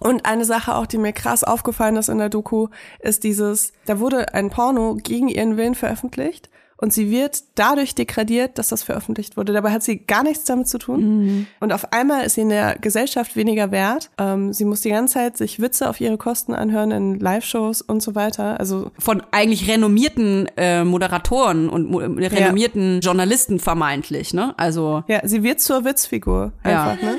Und eine Sache auch, die mir krass aufgefallen ist in der Doku, ist dieses, da wurde ein Porno gegen ihren Willen veröffentlicht und sie wird dadurch degradiert, dass das veröffentlicht wurde. Dabei hat sie gar nichts damit zu tun. Mhm. Und auf einmal ist sie in der Gesellschaft weniger wert. Ähm, sie muss die ganze Zeit sich Witze auf ihre Kosten anhören in Live-Shows und so weiter. Also von eigentlich renommierten äh, Moderatoren und renommierten ja. Journalisten vermeintlich, ne? Also ja, sie wird zur Witzfigur einfach, ja. ne?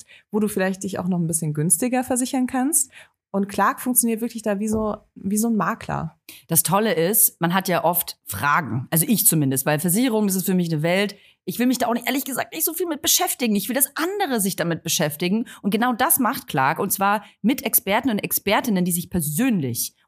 kannst, wo du vielleicht dich auch noch ein bisschen günstiger versichern kannst. Und Clark funktioniert wirklich da wie so, wie so ein Makler. Das Tolle ist, man hat ja oft Fragen. Also ich zumindest, weil Versicherung, ist für mich eine Welt. Ich will mich da auch nicht, ehrlich gesagt, nicht so viel mit beschäftigen. Ich will, dass andere sich damit beschäftigen. Und genau das macht Clark. Und zwar mit Experten und Expertinnen, die sich persönlich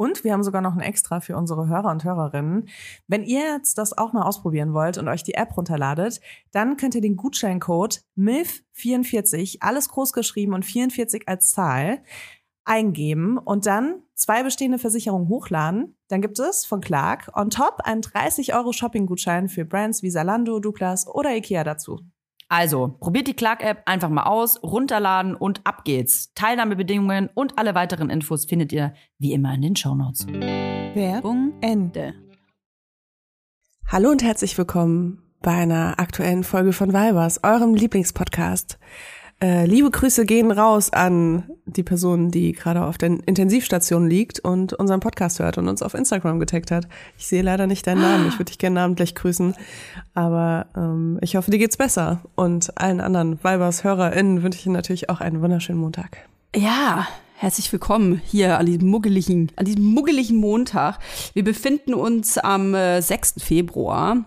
Und wir haben sogar noch ein Extra für unsere Hörer und Hörerinnen. Wenn ihr jetzt das auch mal ausprobieren wollt und euch die App runterladet, dann könnt ihr den Gutscheincode MILF44, alles groß geschrieben und 44 als Zahl, eingeben und dann zwei bestehende Versicherungen hochladen. Dann gibt es von Clark on top einen 30 Euro Shopping-Gutschein für Brands wie Salando, Douglas oder Ikea dazu. Also, probiert die Clark-App einfach mal aus, runterladen und ab geht's. Teilnahmebedingungen und alle weiteren Infos findet ihr wie immer in den Shownotes. Werbung Ende. Hallo und herzlich willkommen bei einer aktuellen Folge von Vibers, eurem Lieblingspodcast. Äh, liebe Grüße gehen raus an die Person, die gerade auf der Intensivstation liegt und unseren Podcast hört und uns auf Instagram getaggt hat. Ich sehe leider nicht deinen Namen. Ich würde dich gerne namentlich grüßen. Aber ähm, ich hoffe, dir geht's besser. Und allen anderen Weibers HörerInnen wünsche ich Ihnen natürlich auch einen wunderschönen Montag. Ja, Herzlich willkommen hier an diesem muggeligen, an diesem muggeligen Montag. Wir befinden uns am äh, 6. Februar.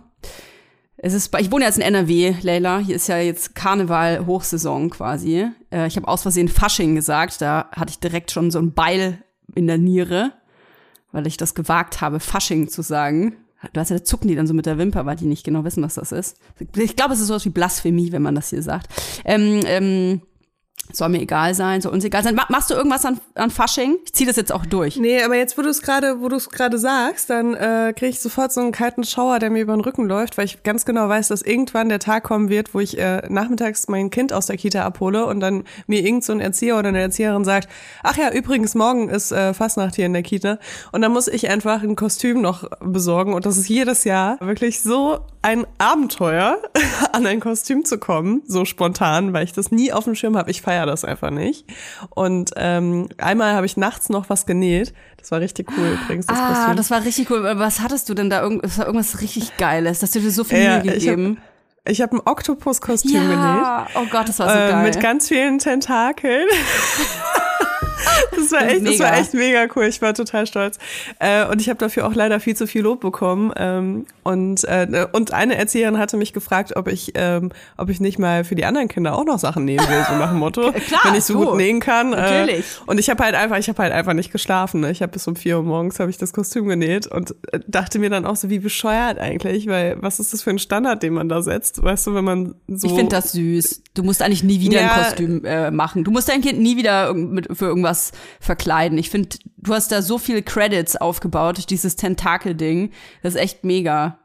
Es ist, ich wohne jetzt in NRW, Leila. Hier ist ja jetzt Karneval Hochsaison quasi. Äh, ich habe aus Versehen Fasching gesagt. Da hatte ich direkt schon so ein Beil in der Niere, weil ich das gewagt habe, Fasching zu sagen. Du hast ja, da zucken die dann so mit der Wimper, weil die nicht genau wissen, was das ist. Ich glaube, es ist sowas wie Blasphemie, wenn man das hier sagt. Ähm, ähm, soll mir egal sein, soll uns egal sein. Machst du irgendwas an, an Fasching? Ich zieh das jetzt auch durch. Nee, aber jetzt, wo du es gerade, wo du es gerade sagst, dann äh, kriege ich sofort so einen kalten Schauer, der mir über den Rücken läuft, weil ich ganz genau weiß, dass irgendwann der Tag kommen wird, wo ich äh, nachmittags mein Kind aus der Kita abhole und dann mir irgend so ein Erzieher oder eine Erzieherin sagt, ach ja, übrigens, morgen ist äh, Fastnacht hier in der Kita. Und dann muss ich einfach ein Kostüm noch besorgen und das ist jedes Jahr wirklich so ein Abenteuer, an ein Kostüm zu kommen, so spontan, weil ich das nie auf dem Schirm habe. Das einfach nicht. Und ähm, einmal habe ich nachts noch was genäht. Das war richtig cool übrigens. Das ah, Kostüm. das war richtig cool. Was hattest du denn da? Das war irgendwas richtig Geiles. Dass du dir so viel ja, Mühe gegeben. Ich habe hab ein Oktopus-Kostüm ja. genäht. Oh Gott, das war so äh, geil. Mit ganz vielen Tentakeln. Das war echt, das war echt mega cool. Ich war total stolz. Äh, und ich habe dafür auch leider viel zu viel Lob bekommen. Ähm, und, äh, und eine Erzieherin hatte mich gefragt, ob ich, ähm, ob ich nicht mal für die anderen Kinder auch noch Sachen nähen will, so nach dem Motto. Klar, wenn ich so du. gut nähen kann. Äh, Natürlich. und ich habe halt einfach, ich habe halt einfach nicht geschlafen. Ne? Ich habe bis um vier Uhr morgens habe ich das Kostüm genäht und äh, dachte mir dann auch so, wie bescheuert eigentlich, weil was ist das für ein Standard, den man da setzt? Weißt du, wenn man so. Ich finde das süß. Du musst eigentlich nie wieder Ja. ein Kostüm äh, machen. Du musst dein Kind nie wieder mit, für irgendwas verkleiden. Ich finde, du hast da so viele Credits aufgebaut dieses Tentakel-Ding. Das ist echt mega.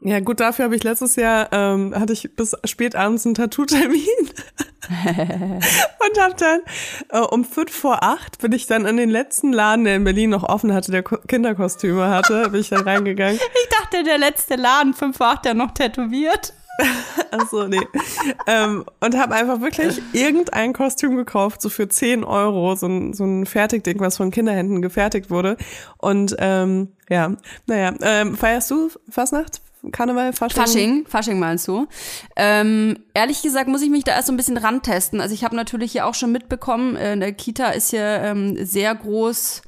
Ja, gut, dafür habe ich letztes Jahr, ähm, hatte ich bis spät abends einen Tattoo-Termin. und habe dann äh, um fünf vor acht bin ich dann in den letzten Laden, der in Berlin noch offen hatte, der Ko Kinderkostüme hatte, bin ich dann reingegangen. Ich dachte, der letzte Laden, 5 vor 8, der noch tätowiert. Achso, nee. ähm, und habe einfach wirklich irgendein Kostüm gekauft, so für 10 Euro, so ein, so ein Fertigding, was von Kinderhänden gefertigt wurde. Und ähm, ja, naja, ähm, feierst du Fastnacht? Karneval, Fasching? Fasching, Fasching meinst du? Ähm, ehrlich gesagt muss ich mich da erst so ein bisschen rantesten. Also ich habe natürlich hier auch schon mitbekommen, äh, in der Kita ist hier ähm, sehr groß,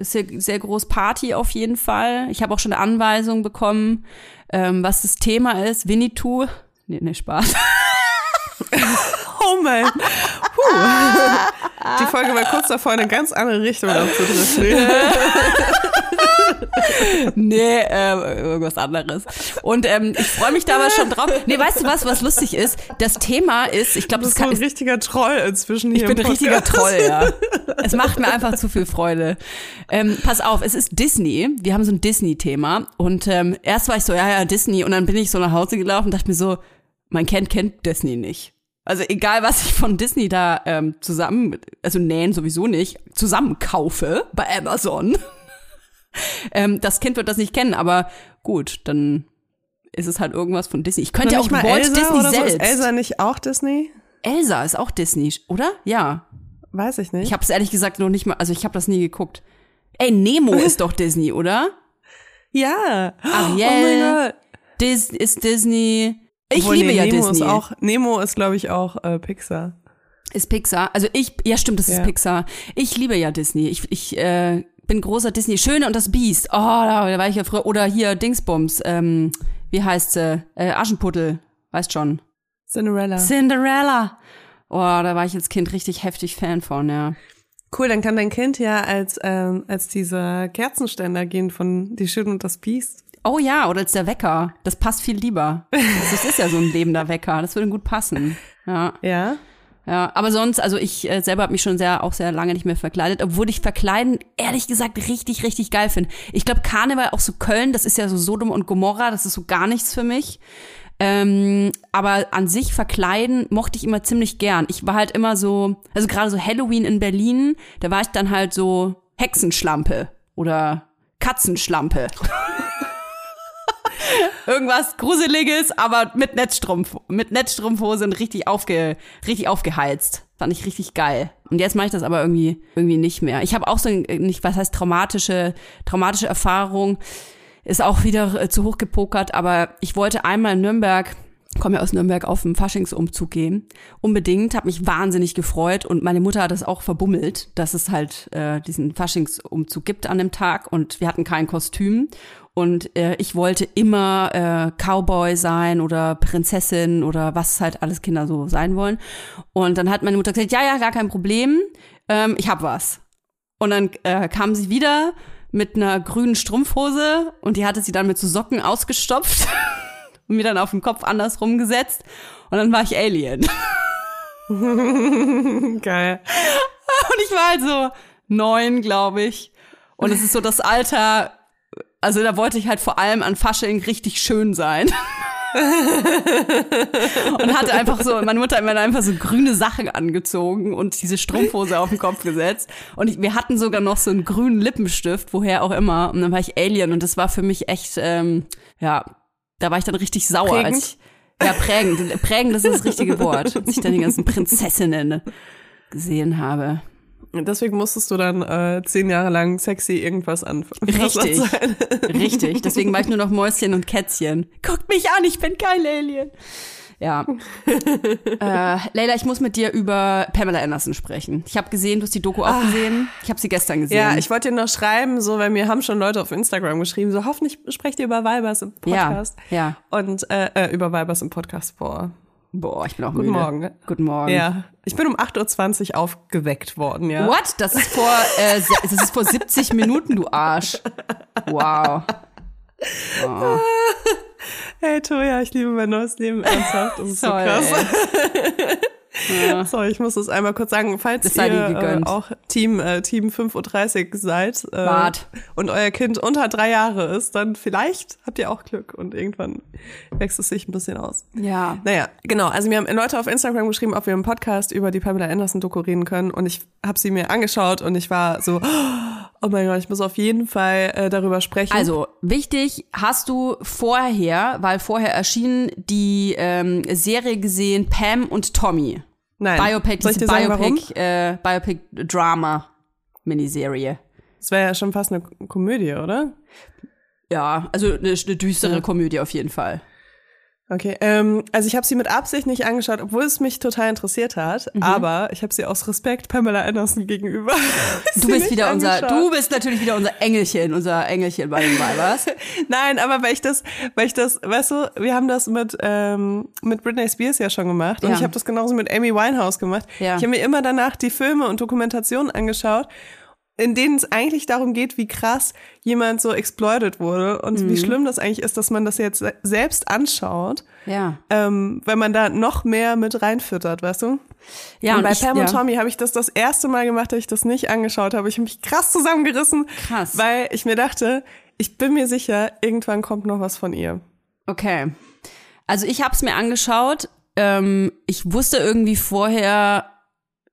ist hier sehr groß Party auf jeden Fall. Ich habe auch schon eine Anweisung bekommen, ähm, was das Thema ist. Winnetou. Nee, nee, Spaß. Oh mein. Puh. Die Folge war kurz davor, in eine ganz andere Richtung abzudriften. nee, äh, irgendwas anderes. Und ähm, ich freue mich da aber schon drauf. Nee, weißt du was, was lustig ist? Das Thema ist, ich glaube, das bist so kann, ein richtiger Troll inzwischen hier Ich bin ein richtiger. Troll, ja. Es macht mir einfach zu viel Freude. Ähm, pass auf, es ist Disney. Wir haben so ein Disney-Thema. Und ähm, erst war ich so, ja, ja, Disney. Und dann bin ich so nach Hause gelaufen und dachte mir so, mein Kind kennt Disney nicht. Also egal, was ich von Disney da ähm, zusammen, also nähen sowieso nicht, zusammen kaufe bei Amazon. Ähm, das Kind wird das nicht kennen, aber gut, dann ist es halt irgendwas von Disney. Ich könnte ja auch mal Walt Elsa Disney oder so? selbst. Ist Elsa nicht auch Disney? Elsa ist auch Disney, oder? Ja. Weiß ich nicht. Ich habe es ehrlich gesagt noch nicht mal, also ich habe das nie geguckt. Ey, Nemo ist doch Disney, oder? ja. Ariel. Oh mein Gott. Dis ist Disney. Ich Obwohl, liebe nee, ja Nemo Disney. Ist auch, Nemo ist, glaube ich, auch äh, Pixar. Ist Pixar. Also ich, ja stimmt, das ist Ja. Pixar. Ich liebe ja Disney. Ich, ich äh, bin großer Disney. Schöne und das Biest. Oh, da, war ich ja früher. Oder hier Dingsbums. Ähm, wie heißt sie? Äh, Aschenputtel. Weißt schon. Cinderella. Cinderella. Oh, da war ich als Kind richtig heftig Fan von, ja. Cool, dann kann dein Kind ja als, ähm, als dieser Kerzenständer gehen von Die Schöne und das Biest. Oh ja, oder als der Wecker. Das passt viel lieber. Das ist ja so ein lebender Wecker. Das würde gut passen. Ja. Ja. Ja, aber sonst, also ich äh, selber habe mich schon sehr, auch sehr lange nicht mehr verkleidet, obwohl ich Verkleiden ehrlich gesagt richtig, richtig geil finde. Ich glaube, Karneval, auch so Köln, das ist ja so Sodom und Gomorra, das ist so gar nichts für mich. Ähm, aber an sich verkleiden mochte ich immer ziemlich gern. Ich war halt immer so, also gerade so Halloween in Berlin, da war ich dann halt so Hexenschlampe oder Katzenschlampe. Irgendwas Gruseliges, aber mit Netzstrumpf, mit Netzstrumpfhose und richtig aufge, richtig aufgeheizt. Fand ich richtig geil. Und jetzt mache ich das aber irgendwie, irgendwie nicht mehr. Ich habe auch so ein, nicht, was heißt traumatische, traumatische Erfahrung. Ist auch wieder äh, zu hoch gepokert, aber ich wollte einmal in Nürnberg, komme ja aus Nürnberg, auf einen Faschingsumzug gehen. Unbedingt, habe mich wahnsinnig gefreut und meine Mutter hat es auch verbummelt, dass es halt äh, diesen Faschingsumzug gibt an dem Tag und wir hatten kein Kostüm. Und äh, ich wollte immer äh, Cowboy sein oder Prinzessin oder was halt alles Kinder so sein wollen. Und dann hat meine Mutter gesagt, ja, ja, gar kein Problem, ähm, ich hab was. Und dann äh, kam sie wieder mit einer grünen Strumpfhose und die hatte sie dann mit so Socken ausgestopft und mir dann auf den Kopf andersrum gesetzt. Und dann war ich Alien. Geil. Und ich war halt so neun, glaube ich. Und es ist so das Alter, also da wollte ich halt vor allem an Fasching richtig schön sein. und hatte einfach so, meine Mutter hat mir dann einfach so grüne Sachen angezogen und diese Strumpfhose auf den Kopf gesetzt. Und ich, wir hatten sogar noch so einen grünen Lippenstift, woher auch immer. Und dann war ich Alien und das war für mich echt, ähm, ja, da war ich dann richtig sauer. Prägend? Als ich, ja, prägend. Prägend das ist das richtige Wort. Als ich dann die ganzen Prinzessinnen gesehen habe. Deswegen musstest du dann äh, zehn Jahre lang sexy irgendwas anfangen. Richtig. Richtig. Deswegen war ich nur noch Mäuschen und Kätzchen. Guckt mich an, ich bin kein Alien. Ja. äh, Leila, ich muss mit dir über Pamela Anderson sprechen. Ich habe gesehen, du hast die Doku auch gesehen. Ich habe sie gestern gesehen. Ja, ich wollte dir noch schreiben, so, weil mir haben schon Leute auf Instagram geschrieben, so hoffentlich sprecht ihr über Weibers im Podcast. Ja, ja. Und äh, äh, über Weibers im Podcast vor. Boah, ich bin auch Guten müde. Morgen. Guten Morgen. Ja, ich bin um 8.20 Uhr aufgeweckt worden, ja. What? Das ist vor, äh, das ist vor 70 Minuten, du Arsch. Wow. Oh. Hey Toja, ich liebe mein neues Leben ernsthaft. Das ist so Toll, krass. Ja. Sorry, ich muss das einmal kurz sagen. Falls ihr äh, auch Team, äh, Team 5.30 Uhr seid äh, und euer Kind unter drei Jahre ist, dann vielleicht habt ihr auch Glück und irgendwann wächst es sich ein bisschen aus. Ja. Naja, genau. Also mir haben Leute auf Instagram geschrieben, ob wir im Podcast über die Pamela Anderson Doku reden können. Und ich habe sie mir angeschaut und ich war so, oh mein Gott, ich muss auf jeden Fall äh, darüber sprechen. Also, wichtig, hast du vorher, weil vorher erschien die ähm, Serie gesehen, Pam und Tommy. Nein. Biopic, Soll ich dir sagen? Biopic, äh, Biopic-Drama-Miniserie. Das wäre ja schon fast eine Komödie, oder? Ja, also eine, eine düstere Komödie auf jeden Fall. Okay, ähm, also ich habe sie mit Absicht nicht angeschaut, obwohl es mich total interessiert hat. Aber ich habe sie aus Respekt Pamela Anderson gegenüber. Du bist wieder unser, du bist natürlich wieder unser Engelchen, unser Engelchen bei den Weibers. Nein, aber weil ich das, weil ich das, weißt du, wir haben das mit ähm, mit Britney Spears ja schon gemacht und Ja. ich habe das genauso mit Amy Winehouse gemacht. Ja. Ich habe mir immer danach die Filme und Dokumentationen angeschaut, in denen es eigentlich darum geht, wie krass jemand so exploited wurde und Mhm. wie schlimm das eigentlich ist, dass man das jetzt se- selbst anschaut, Ja. ähm, wenn man da noch mehr mit reinfüttert, weißt du? Ja, und bei ich, Pam ja. und Tommy habe ich das das erste Mal gemacht, dass ich das nicht angeschaut habe. Ich habe mich krass zusammengerissen, Krass. weil ich mir dachte, ich bin mir sicher, irgendwann kommt noch was von ihr. Okay. Also ich habe es mir angeschaut. Ähm, ich wusste irgendwie vorher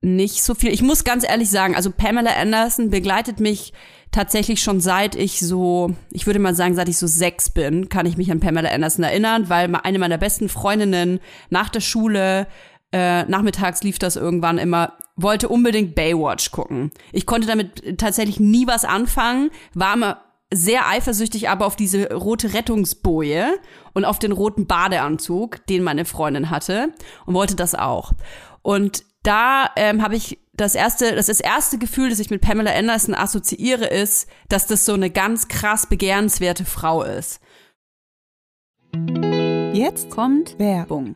nicht so viel. Ich muss ganz ehrlich sagen, also Pamela Anderson begleitet mich tatsächlich schon seit ich so, ich würde mal sagen, seit ich so sechs bin, kann ich mich an Pamela Anderson erinnern, weil eine meiner besten Freundinnen nach der Schule äh, nachmittags lief das irgendwann immer, wollte unbedingt Baywatch gucken. Ich konnte damit tatsächlich nie was anfangen, war immer sehr eifersüchtig aber auf diese rote Rettungsboje und auf den roten Badeanzug, den meine Freundin hatte und wollte das auch. Und da ähm, habe ich das erste, das, das erste Gefühl, das ich mit Pamela Anderson assoziiere, ist, dass das so eine ganz krass begehrenswerte Frau ist. Jetzt Kommt Werbung.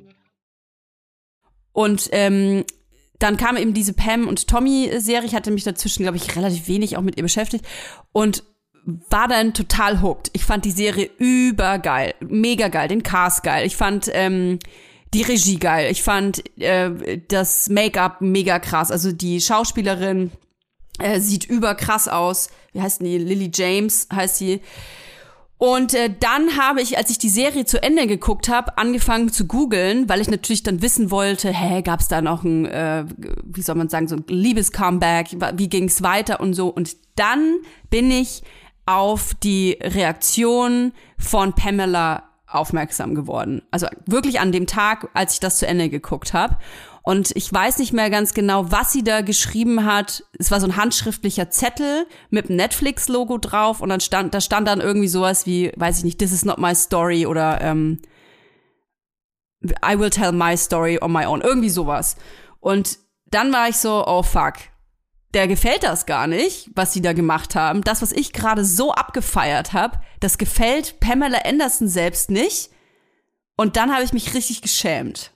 Und ähm, dann kam eben diese Pam und Tommy-Serie. Ich hatte mich dazwischen, glaube ich, relativ wenig auch mit ihr beschäftigt und war dann total hooked. Ich fand die Serie übergeil, mega geil, den Cast geil. Ich fand ähm, die Regie geil. Ich fand äh, das Make-up mega krass. Also die Schauspielerin äh, sieht überkrass aus. Wie heißt die? Lily James heißt sie. Und äh, dann habe ich, als ich die Serie zu Ende geguckt habe, angefangen zu googeln, weil ich natürlich dann wissen wollte, hä, gab es da noch ein, äh, wie soll man sagen, so ein Liebescomeback, wie ging es weiter und so. Und dann bin ich auf die Reaktion von Pamela aufmerksam geworden. Also wirklich an dem Tag, als ich das zu Ende geguckt habe. Und ich weiß nicht mehr ganz genau, was sie da geschrieben hat. Es war so ein handschriftlicher Zettel mit einem Netflix-Logo drauf und dann stand, da stand dann irgendwie sowas wie, weiß ich nicht, This is not my story oder ähm, I will tell my story on my own. Irgendwie sowas. Und dann war ich so, oh fuck, der gefällt das gar nicht, was sie da gemacht haben. Das, was ich gerade so abgefeiert habe, das gefällt Pamela Anderson selbst nicht. Und dann habe ich mich richtig geschämt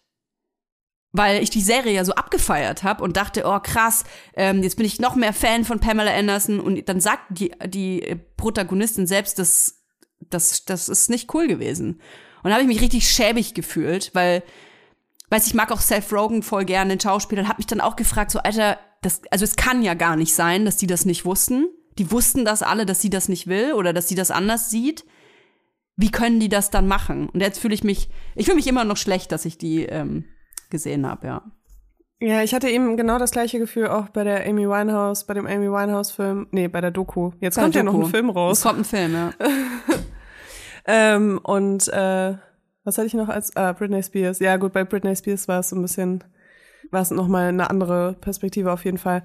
weil ich die Serie ja so abgefeiert habe und dachte, oh krass, ähm, jetzt bin ich noch mehr Fan von Pamela Anderson und dann sagt die, die Protagonistin selbst, das, das, das ist nicht cool gewesen. Und da habe ich mich richtig schäbig gefühlt, weil, weiß ich mag auch Seth Rogen voll gerne, den Schauspieler, und habe mich dann auch gefragt, so Alter, das, also es kann ja gar nicht sein, dass die das nicht wussten. Die wussten das alle, dass sie das nicht will oder dass sie das anders sieht. Wie können die das dann machen? Und jetzt fühle ich mich, ich fühle mich immer noch schlecht, dass ich die ähm, gesehen habe, ja. Ja, ich hatte eben genau das gleiche Gefühl auch bei der Amy Winehouse, bei dem Amy Winehouse-Film, nee, bei der Doku. Jetzt kommt ja noch ein Film raus. Es kommt ein Film, ja. ähm, und äh, was hatte ich noch als ah, Britney Spears? Ja, gut, bei Britney Spears war es so ein bisschen, war es nochmal eine andere Perspektive auf jeden Fall.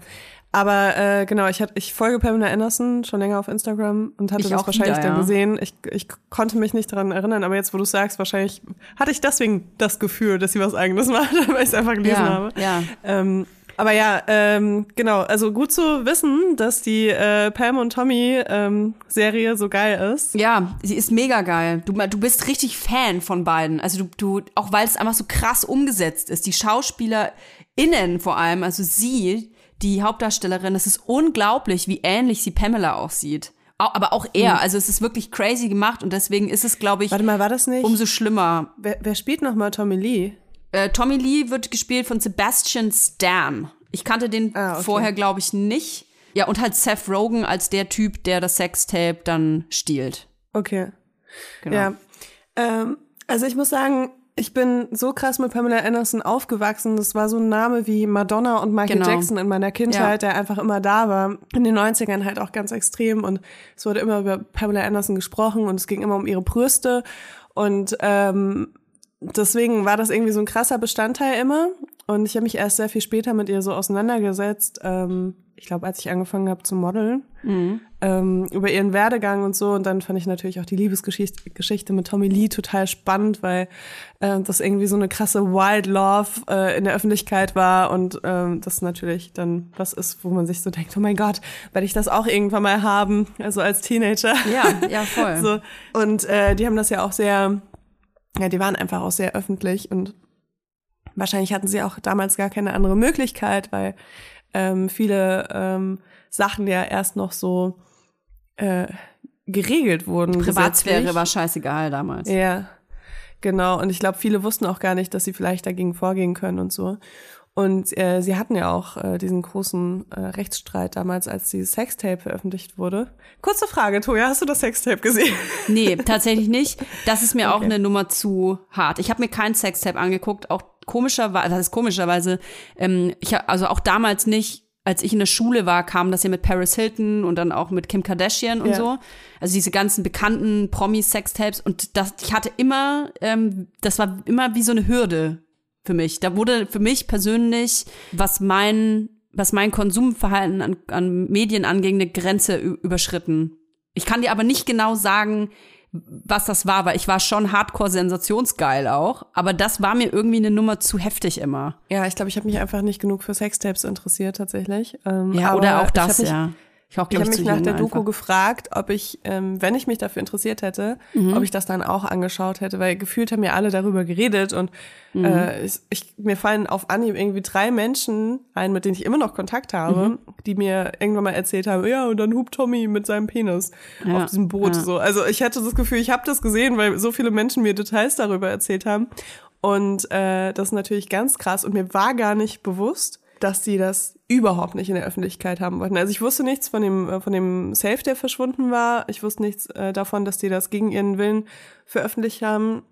Aber äh, genau, ich hatte, ich folge Pamela Anderson schon länger auf Instagram und hatte ich das wahrscheinlich wieder, dann ja. gesehen. Ich, ich konnte mich nicht daran erinnern, aber jetzt, wo du sagst, wahrscheinlich hatte ich deswegen das Gefühl, dass sie was Eigenes macht, weil ich es einfach gelesen ja, habe. Ja. Ähm, aber ja, ähm, genau, also gut zu wissen, dass die äh, Pam und Tommy ähm, Serie so geil ist. Ja, sie ist mega geil. Du, du bist richtig Fan von beiden. Also du, du auch weil es einfach so krass umgesetzt ist. Die SchauspielerInnen vor allem, also sie, die Hauptdarstellerin, es ist unglaublich, wie ähnlich sie Pamela aussieht. Aber auch er, mhm. also es ist wirklich crazy gemacht und deswegen ist es, glaube ich, Warte mal, war das nicht? umso schlimmer. Wer, wer spielt nochmal Tommy Lee? Äh, Tommy Lee wird gespielt von Sebastian Stan. Ich kannte den ah, okay. vorher, glaube ich, nicht. Ja, und halt Seth Rogen als der Typ, der das Sextape dann stiehlt. Okay. Genau. Ja. Ähm, also ich muss sagen, ich bin so krass mit Pamela Anderson aufgewachsen. Das war so ein Name wie Madonna und Michael genau. Jackson in meiner Kindheit, ja. der einfach immer da war. In den 90ern halt auch ganz extrem. Und es wurde immer über Pamela Anderson gesprochen und es ging immer um ihre Brüste. Und ähm, deswegen war das irgendwie so ein krasser Bestandteil immer. Und ich habe mich erst sehr viel später mit ihr so auseinandergesetzt. Ähm, ich glaube, als ich angefangen habe zu modeln, mhm. ähm, über ihren Werdegang und so. Und dann fand ich natürlich auch die Liebesgeschichte Geschichte mit Tommy Lee total spannend, weil äh, das irgendwie so eine krasse Wild Love äh, in der Öffentlichkeit war und ähm, das natürlich dann was ist, wo man sich so denkt, oh mein Gott, werde ich das auch irgendwann mal haben, also als Teenager. Ja, ja, voll. so. Und äh, die haben das ja auch sehr, ja, die waren einfach auch sehr öffentlich und wahrscheinlich hatten sie auch damals gar keine andere Möglichkeit, weil ähm, viele ähm, Sachen ja erst noch so äh, geregelt wurden. Privatsphäre war scheißegal damals. Ja, genau. Und ich glaube, viele wussten auch gar nicht, dass sie vielleicht dagegen vorgehen können und so. Und äh, sie hatten ja auch äh, diesen großen äh, Rechtsstreit damals, als dieses Sextape veröffentlicht wurde. Kurze Frage, Toja, hast du das Sextape gesehen? Nee, tatsächlich nicht. Das ist mir okay. auch eine Nummer zu hart. Ich habe mir kein Sextape angeguckt, auch komischerweise, das ist komischerweise, ähm, ich also auch damals nicht, als ich in der Schule war, kam das ja mit Paris Hilton und dann auch mit Kim Kardashian und ja. so. Also diese ganzen bekannten Promi-Sextapes und das, ich hatte immer, ähm, das war immer wie so eine Hürde für mich. Da wurde für mich persönlich, was mein, was mein Konsumverhalten an, an Medien anging, eine Grenze überschritten. Ich kann dir aber nicht genau sagen, was das war, weil ich war schon hardcore sensationsgeil auch, aber das war mir irgendwie eine Nummer zu heftig immer. Ja, ich glaube, ich habe mich einfach nicht genug für Sextapes interessiert tatsächlich. Ähm, ja, oder auch das, ja. Ich, auch, ich habe mich nach der Doku einfach. gefragt, ob ich, ähm, wenn ich mich dafür interessiert hätte, mhm. ob ich das dann auch angeschaut hätte, weil gefühlt haben ja alle darüber geredet und mhm. äh, ich, ich, mir fallen auf Anhieb irgendwie drei Menschen ein, mit denen ich immer noch Kontakt habe, mhm. die mir irgendwann mal erzählt haben, ja, und dann hupt Tommy mit seinem Penis ja. auf diesem Boot. Ja. So. Also ich hatte das Gefühl, ich habe das gesehen, weil so viele Menschen mir Details darüber erzählt haben. Und äh, das ist natürlich ganz krass und mir war gar nicht bewusst, dass sie das überhaupt nicht in der Öffentlichkeit haben wollten. Also ich wusste nichts von dem, äh, von dem Safe, der verschwunden war. Ich wusste nichts äh, davon, dass die das gegen ihren Willen veröffentlicht haben.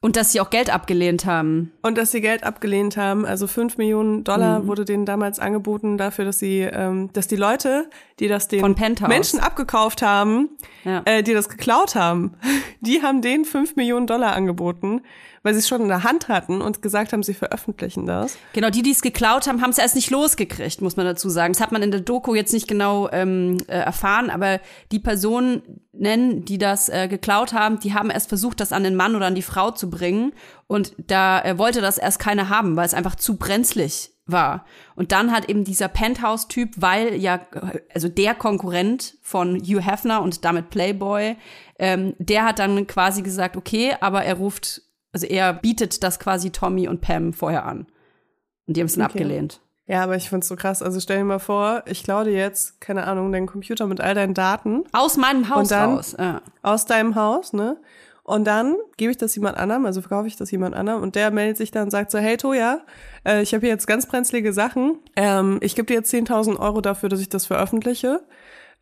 Und dass sie auch Geld abgelehnt haben. Und dass sie Geld abgelehnt haben. Also fünf Millionen Dollar mhm. wurde denen damals angeboten dafür, dass sie, ähm, dass die Leute, die das den Menschen abgekauft haben, ja. äh, die das geklaut haben, die haben denen fünf Millionen Dollar angeboten, weil sie es schon in der Hand hatten und gesagt haben, sie veröffentlichen das. Genau, die, die es geklaut haben, haben es erst nicht losgekriegt, muss man dazu sagen. Das hat man in der Doku jetzt nicht genau ähm, äh, erfahren, aber die Personen nennen, die das äh, geklaut haben, die haben erst versucht, das an den Mann oder an die Frau zu bringen. Und da äh, wollte das erst keiner haben, weil es einfach zu brenzlig war. Und dann hat eben dieser Penthouse-Typ, weil ja, also der Konkurrent von Hugh Hefner und damit Playboy, ähm, der hat dann quasi gesagt, okay, aber er ruft also er bietet das quasi Tommy und Pam vorher an. Und die haben es dann okay. abgelehnt. Ja, aber ich find's so krass. Also stell dir mal vor, ich klaue dir jetzt, keine Ahnung, deinen Computer mit all deinen Daten. Aus meinem Haus und dann, raus. Ja. Aus deinem Haus, ne? Und dann gebe ich das jemand anderem, also verkaufe ich das jemand anderem und der meldet sich dann und sagt so, hey Toja, äh, ich habe hier jetzt ganz brenzlige Sachen. Ähm, ich gebe dir jetzt 10.000 Euro dafür, dass ich das veröffentliche.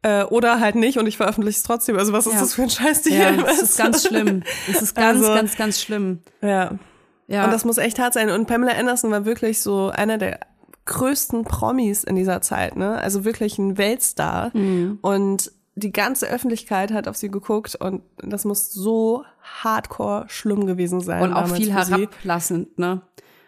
Äh, oder halt nicht und ich veröffentliche es trotzdem. Also was ist ja. das für ein Scheißdeal? Ja, das ist ganz schlimm. Das ist ganz, also, ganz, ganz schlimm. Ja. ja. Und das muss echt hart sein. Und Pamela Anderson war wirklich so einer der größten Promis in dieser Zeit, ne? Also wirklich ein Weltstar. Mhm. Und die ganze Öffentlichkeit hat auf sie geguckt und das muss so hardcore schlimm gewesen sein. Und auch viel herablassend, ne?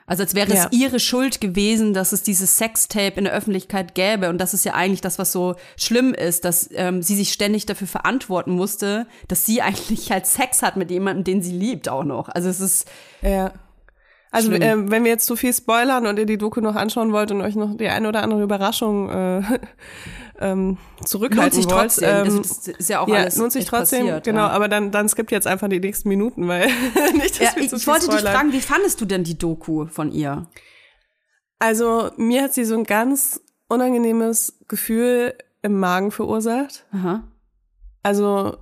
Also als wäre ja. es ihre Schuld gewesen, dass es dieses Sextape in der Öffentlichkeit gäbe. Und das ist ja eigentlich das, was so schlimm ist, dass ähm, sie sich ständig dafür verantworten musste, dass sie eigentlich halt Sex hat mit jemandem, den sie liebt auch noch. Also es ist ja. Also äh, wenn wir jetzt zu viel spoilern und ihr die Doku noch anschauen wollt und euch noch die eine oder andere Überraschung äh, ähm, zurückhalten lohnt sich wollt, trotzdem. Ähm, das ist ja auch ja, alles lohnt sich trotzdem, passiert, genau. Ja. Aber dann dann skippt jetzt einfach die nächsten Minuten, weil nicht, dass ja, wir zu Ich wollte spoilern. dich fragen, wie fandest du denn die Doku von ihr? Also mir hat sie so ein ganz unangenehmes Gefühl im Magen verursacht. Aha. Also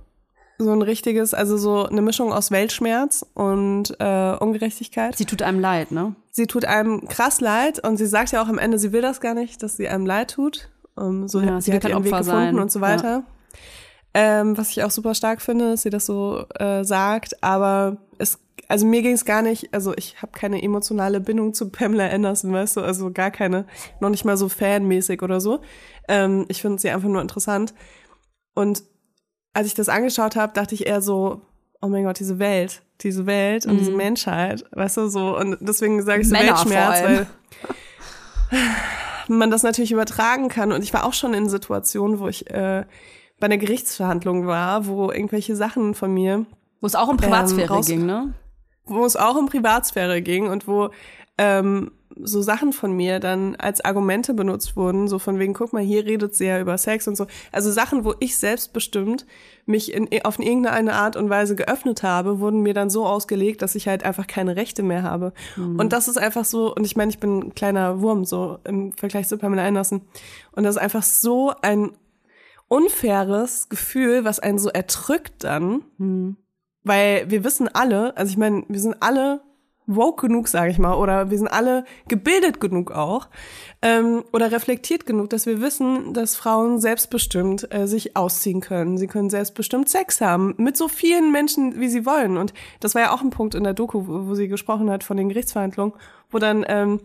so ein richtiges, also so eine Mischung aus Weltschmerz und äh, Ungerechtigkeit. Sie tut einem leid, ne? Sie tut einem krass leid und sie sagt ja auch am Ende, sie will das gar nicht, dass sie einem leid tut. Um, ähm, so ja, sie, sie hat ihren Opfer Weg gefunden sein. und so weiter. Ja. Ähm, was ich auch super stark finde, dass sie das so äh, sagt, aber es also mir ging es gar nicht, also ich habe keine emotionale Bindung zu Pamela Anderson, weißt du, also gar keine, noch nicht mal so fanmäßig oder so. Ähm, ich finde sie einfach nur interessant. Und als ich das angeschaut habe, dachte ich eher so, oh mein Gott, diese Welt, diese Welt und diese mhm. Menschheit, weißt du, so. Und deswegen sage ich so Männer Weltschmerz, weil man das natürlich übertragen kann. Und ich war auch schon in Situationen, wo ich äh, bei einer Gerichtsverhandlung war, wo irgendwelche Sachen von mir. Wo es auch um Privatsphäre ähm, ging, ne? Wo es auch um Privatsphäre ging und wo ähm, so Sachen von mir dann als Argumente benutzt wurden, so von wegen, guck mal, hier redet sie ja über Sex und so. Also Sachen, wo ich selbstbestimmt mich in, auf irgendeine Art und Weise geöffnet habe, wurden mir dann so ausgelegt, dass ich halt einfach keine Rechte mehr habe. Mhm. Und das ist einfach so, und ich meine, ich bin ein kleiner Wurm, so im Vergleich zu Pamela Anderson. Und das ist einfach so ein unfaires Gefühl, was einen so erdrückt dann. Mhm. Weil wir wissen alle, also ich meine, wir sind alle woke genug, sage ich mal, oder wir sind alle gebildet genug auch ähm, oder reflektiert genug, dass wir wissen, dass Frauen selbstbestimmt äh, sich ausziehen können. Sie können selbstbestimmt Sex haben mit so vielen Menschen, wie sie wollen. Und das war ja auch ein Punkt in der Doku, wo, wo sie gesprochen hat von den Gerichtsverhandlungen, wo dann ähm,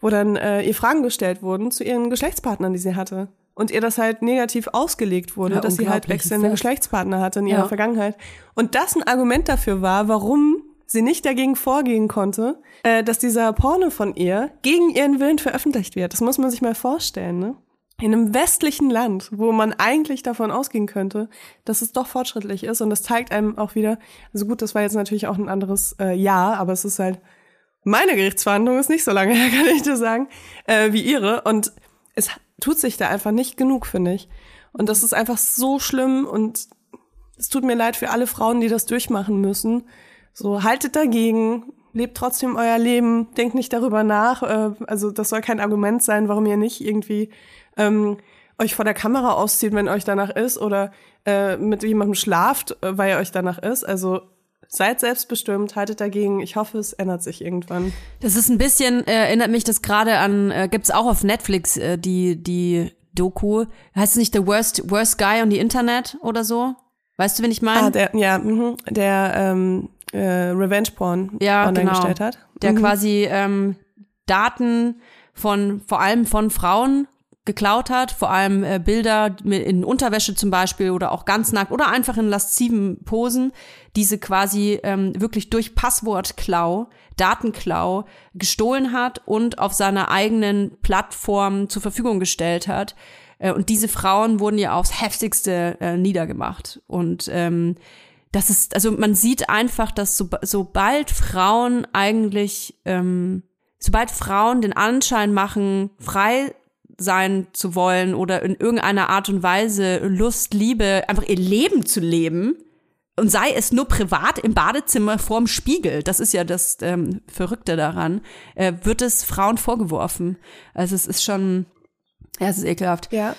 wo dann äh, ihr Fragen gestellt wurden zu ihren Geschlechtspartnern, die sie hatte. Und ihr das halt negativ ausgelegt wurde, ja, dass sie halt wechselnde Geschlechtspartner hatte in ihrer ja. Vergangenheit. Und das ein Argument dafür war, warum sie nicht dagegen vorgehen konnte, äh, dass dieser Porno von ihr gegen ihren Willen veröffentlicht wird. Das muss man sich mal vorstellen, ne? In einem westlichen Land, wo man eigentlich davon ausgehen könnte, dass es doch fortschrittlich ist. Und das zeigt einem auch wieder, also gut, das war jetzt natürlich auch ein anderes äh, Jahr, aber es ist halt, meine Gerichtsverhandlung ist nicht so lange her, kann ich dir sagen, äh, wie ihre. Und es tut sich da einfach nicht genug, finde ich. Und das ist einfach so schlimm und es tut mir leid für alle Frauen, die das durchmachen müssen. So, haltet dagegen, lebt trotzdem euer Leben, denkt nicht darüber nach. Äh, also das soll kein Argument sein, warum ihr nicht irgendwie ähm, euch vor der Kamera auszieht, wenn euch danach ist, oder äh, mit jemandem schlaft, äh, weil ihr euch danach ist. Also seid selbstbestimmt, haltet dagegen. Ich hoffe, es ändert sich irgendwann. Das ist ein bisschen, äh, erinnert mich das gerade an, äh, gibt's auch auf Netflix äh, die, die Doku. Heißt es nicht The Worst, Worst Guy on the Internet oder so? Weißt du, wen ich meine? Ah, der, ja, mh, der ähm, äh, Revenge Porn ja, online genau. gestellt hat. Der Mhm. quasi ähm, Daten von, vor allem von Frauen geklaut hat, vor allem äh, Bilder in Unterwäsche zum Beispiel oder auch ganz nackt oder einfach in lasziven Posen, diese quasi ähm, wirklich durch Passwortklau, Datenklau gestohlen hat und auf seiner eigenen Plattform zur Verfügung gestellt hat. Äh, und diese Frauen wurden ja aufs heftigste äh, niedergemacht. Und ähm, das ist, also man sieht einfach, dass so, sobald Frauen eigentlich, ähm, sobald Frauen den Anschein machen, frei sein zu wollen oder in irgendeiner Art und Weise Lust, Liebe, einfach ihr Leben zu leben, und sei es nur privat im Badezimmer vorm Spiegel, das ist ja das ähm, Verrückte daran, äh, wird es Frauen vorgeworfen. Also es ist schon, ja, es ist ekelhaft. Ja.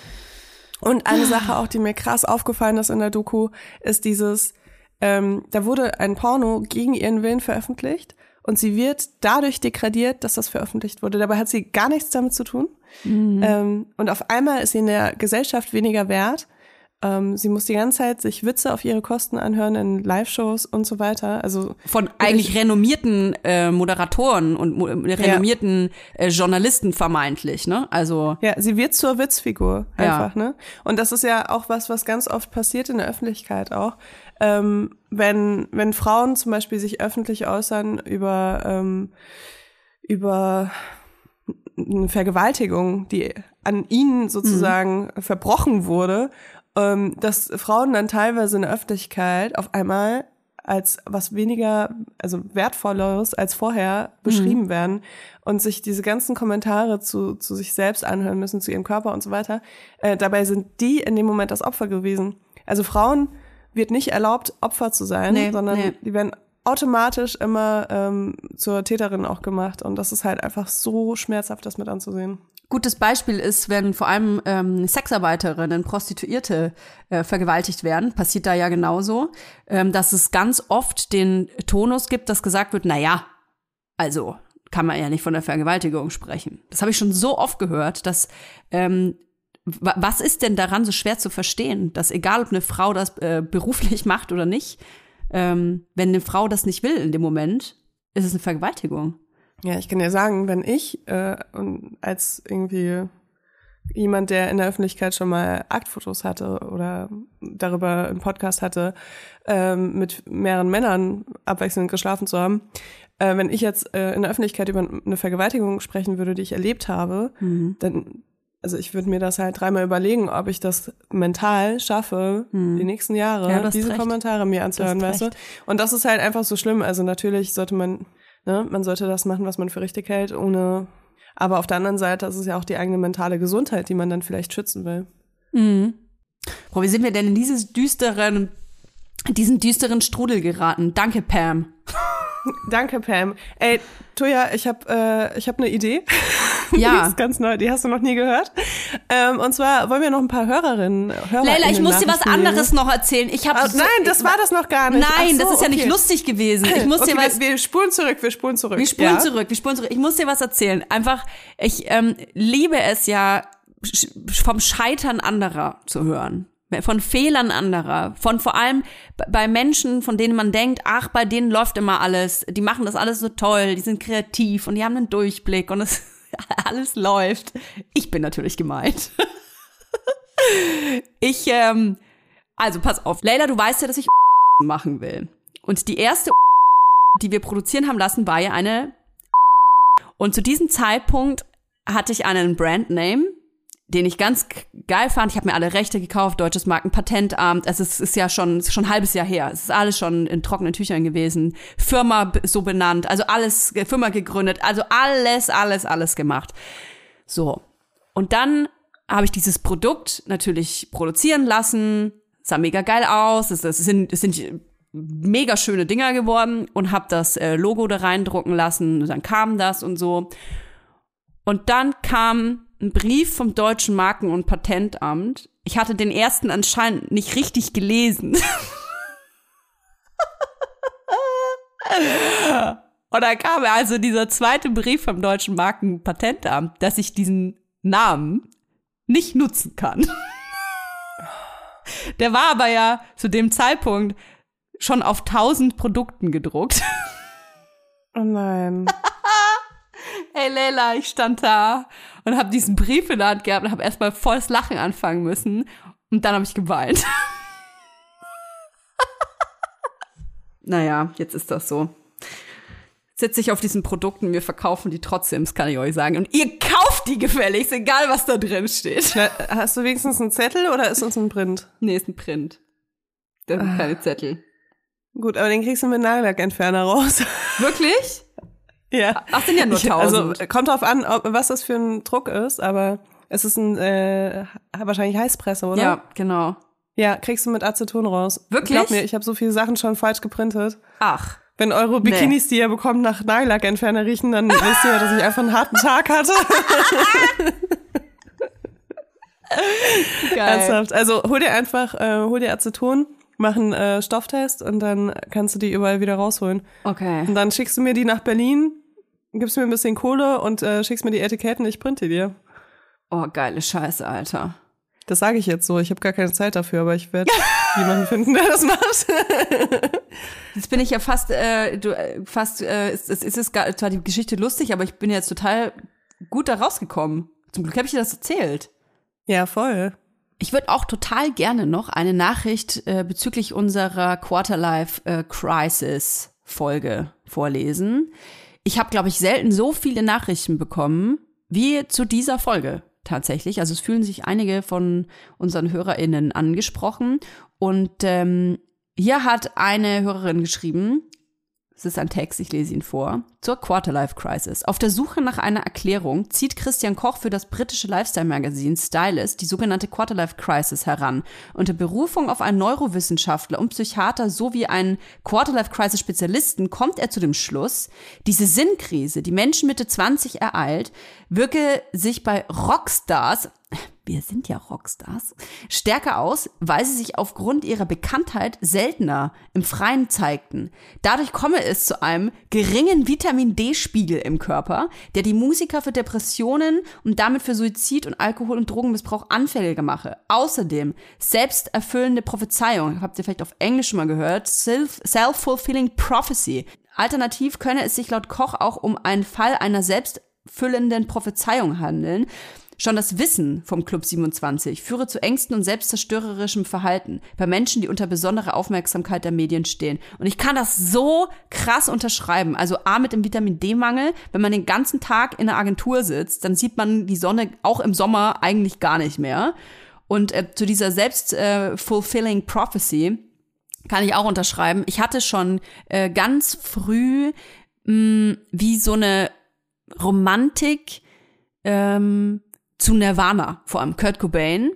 Und eine Sache auch, die mir krass aufgefallen ist in der Doku, ist dieses, ähm, da wurde ein Porno gegen ihren Willen veröffentlicht und sie wird dadurch degradiert, dass das veröffentlicht wurde. Dabei hat sie gar nichts damit zu tun. Ähm, und auf einmal ist sie in der Gesellschaft weniger wert. Ähm, sie muss die ganze Zeit sich Witze auf ihre Kosten anhören in Live-Shows und so weiter. Also Von eigentlich renommierten äh, Moderatoren und mo renommierten äh, Journalisten vermeintlich, ne? Also Ja, sie wird zur Witzfigur Ja. einfach, ne? Und das ist ja auch was, was ganz oft passiert in der Öffentlichkeit auch. Ähm, wenn, wenn Frauen zum Beispiel sich öffentlich äußern über, ähm, über eine Vergewaltigung, die an ihnen sozusagen verbrochen wurde, ähm, dass Frauen dann teilweise in der Öffentlichkeit auf einmal als was weniger, also wertvolleres als vorher beschrieben werden und sich diese ganzen Kommentare zu, zu sich selbst anhören müssen, zu ihrem Körper und so weiter. Äh, dabei sind die in dem Moment das Opfer gewesen. Also Frauen wird nicht erlaubt, Opfer zu sein, Nee, sondern nee. die werden automatisch immer ähm, zur Täterin auch gemacht. Und das ist halt einfach so schmerzhaft, das mit anzusehen. Gutes Beispiel ist, wenn vor allem ähm, Sexarbeiterinnen, Prostituierte äh, vergewaltigt werden, passiert da ja genauso, ähm, dass es ganz oft den Tonus gibt, dass gesagt wird, na ja, also kann man ja nicht von der Vergewaltigung sprechen. Das habe ich schon so oft gehört, dass ähm, wa- was ist denn daran so schwer zu verstehen, dass egal ob eine Frau das äh, beruflich macht oder nicht, ähm, wenn eine Frau das nicht will in dem Moment, ist es eine Vergewaltigung. Ja, ich kann dir sagen, wenn ich äh, und als irgendwie jemand, der in der Öffentlichkeit schon mal Aktfotos hatte oder darüber einen Podcast hatte, ähm, mit mehreren Männern abwechselnd geschlafen zu haben, äh, wenn ich jetzt äh, in der Öffentlichkeit über eine Vergewaltigung sprechen würde, die ich erlebt habe, dann, also ich würde mir das halt dreimal überlegen, ob ich das mental schaffe, die nächsten Jahre Ja, diese recht. Kommentare mir anzuhören, weißt du? Und das ist halt einfach so schlimm. Also natürlich sollte man, ne, man sollte das machen, was man für richtig hält, ohne. Aber auf der anderen Seite ist es ja auch die eigene mentale Gesundheit, die man dann vielleicht schützen will. Boah, wie sind wir denn in dieses düsteren, diesen düsteren Strudel geraten? Danke, Pam. Danke, Pam. Ey, Toja, ich habe äh, ich hab eine Idee. Ja. die ist ganz neu, die hast du noch nie gehört. Ähm, und zwar wollen wir noch ein paar Hörerinnen. Hörer Leila, ich muss dir was anderes noch erzählen. Ich habe Ah, nein, das war das noch gar nicht. Nein, so, das ist ja nicht okay. lustig gewesen. Ich muss okay, dir was. Wir, wir spulen zurück, wir spulen zurück. Wir spulen ja? zurück, wir spulen zurück. Ich muss dir was erzählen. Einfach, ich ähm, liebe es ja, vom Scheitern anderer zu hören. Von Fehlern anderer. Von vor allem bei Menschen, von denen man denkt, ach, bei denen läuft immer alles. Die machen das alles so toll, die sind kreativ und die haben einen Durchblick und es alles läuft. Ich bin natürlich gemeint. Ich, ähm, also pass auf. Leila, du weißt ja, dass ich machen will. Und die erste die wir produzieren haben lassen, war ja eine und zu diesem Zeitpunkt hatte ich einen Brandname, den ich ganz geil fand. Ich habe mir alle Rechte gekauft, deutsches Markenpatentamt. Es ist, ist ja schon, ist schon ein halbes Jahr her. Es ist alles schon in trockenen Tüchern gewesen. Firma so benannt, also alles, Firma gegründet, also alles, alles, alles gemacht. So. Und dann habe ich dieses Produkt natürlich produzieren lassen. Sah mega geil aus. Es, es sind, es sind mega schöne Dinger geworden und habe das äh, Logo da reindrucken lassen. Und dann kam das und so. Und dann kam ein Brief vom Deutschen Marken- und Patentamt. Ich hatte den ersten anscheinend nicht richtig gelesen. und dann kam also dieser zweite Brief vom Deutschen Marken- und Patentamt, dass ich diesen Namen nicht nutzen kann. Der war aber ja zu dem Zeitpunkt schon auf tausend Produkten gedruckt. Oh nein. Hey Leila, ich stand da und habe diesen Brief in der Hand gehabt und habe erstmal volles Lachen anfangen müssen und dann habe ich geweint. naja, jetzt ist das so. Sitze ich auf diesen Produkten, wir verkaufen die trotzdem, das kann ich euch sagen. Und ihr kauft die gefälligst, egal was da drin steht. Na, hast du wenigstens einen Zettel oder ist uns ein Print? Nee, ist ein Print. Das sind keine Zettel. Gut, aber den kriegst du mit Nagellackentferner raus. Wirklich? Ja. Ach, sind ja nur Ich, also tausend. kommt drauf an, ob, was das für ein Druck ist, aber es ist ein äh, wahrscheinlich Heißpresse, oder? ja, genau. Ja, kriegst du mit Aceton raus. Wirklich? Glaub mir, ich habe so viele Sachen schon falsch geprintet. Ach. Wenn eure Bikinis, die ihr bekommt, nach Nagellackentferner riechen, dann wisst ihr, dass ich einfach einen harten Tag hatte. Geil. Ernsthaft. Also hol dir einfach, äh, hol dir Aceton, mach einen äh, Stofftest und dann kannst du die überall wieder rausholen. Okay. Und dann schickst du mir die nach Berlin, gibst mir ein bisschen Kohle und äh, schickst mir die Etiketten, ich printe dir. Oh, geile Scheiße, Alter. Das sage ich jetzt so. Ich habe gar keine Zeit dafür, aber ich werde jemanden finden, der das macht. Jetzt bin ich ja fast, äh, du, äh, fast, äh, ist, ist, ist es gar, zwar die Geschichte lustig, aber ich bin jetzt total gut da rausgekommen. Zum Glück habe ich dir das erzählt. ja, voll. Ich würde auch total gerne noch eine Nachricht äh, bezüglich unserer Quarterlife äh, Crisis Folge vorlesen. Ich habe, glaube ich, selten so viele Nachrichten bekommen wie zu dieser Folge tatsächlich. Also es fühlen sich einige von unseren HörerInnen angesprochen. Und ähm, hier hat eine Hörerin geschrieben, es ist ein Text, ich lese ihn vor. Zur Quarterlife Crisis. Auf der Suche nach einer Erklärung zieht Christian Koch für das britische Lifestyle-Magazin Stylist die sogenannte Quarterlife Crisis heran. Unter Berufung auf einen Neurowissenschaftler und Psychiater sowie einen Quarterlife Crisis Spezialisten kommt er zu dem Schluss, diese Sinnkrise, die Menschen Mitte 20 ereilt, wirke sich bei Rockstars wir sind ja Rockstars, stärker aus, weil sie sich aufgrund ihrer Bekanntheit seltener im Freien zeigten. Dadurch komme es zu einem geringen Vitamin D-Spiegel im Körper, der die Musiker für Depressionen und damit für Suizid und Alkohol- und Drogenmissbrauch anfälliger mache. Außerdem selbsterfüllende Prophezeiung, habt ihr vielleicht auf Englisch mal gehört, Self- Self-Fulfilling Prophecy. Alternativ könne es sich laut Koch auch um einen Fall einer selbstfüllenden Prophezeiung handeln. Schon das Wissen vom Club 27 führe zu Ängsten und selbstzerstörerischem Verhalten bei Menschen, die unter besonderer Aufmerksamkeit der Medien stehen. Und ich kann das so krass unterschreiben. Also A mit dem Vitamin D-Mangel, wenn man den ganzen Tag in einer Agentur sitzt, dann sieht man die Sonne auch im Sommer eigentlich gar nicht mehr. Und äh, zu dieser selbst-fulfilling Prophecy kann ich auch unterschreiben. Ich hatte schon äh, ganz früh mh, wie so eine Romantik ähm, zu Nirvana, vor allem Kurt Cobain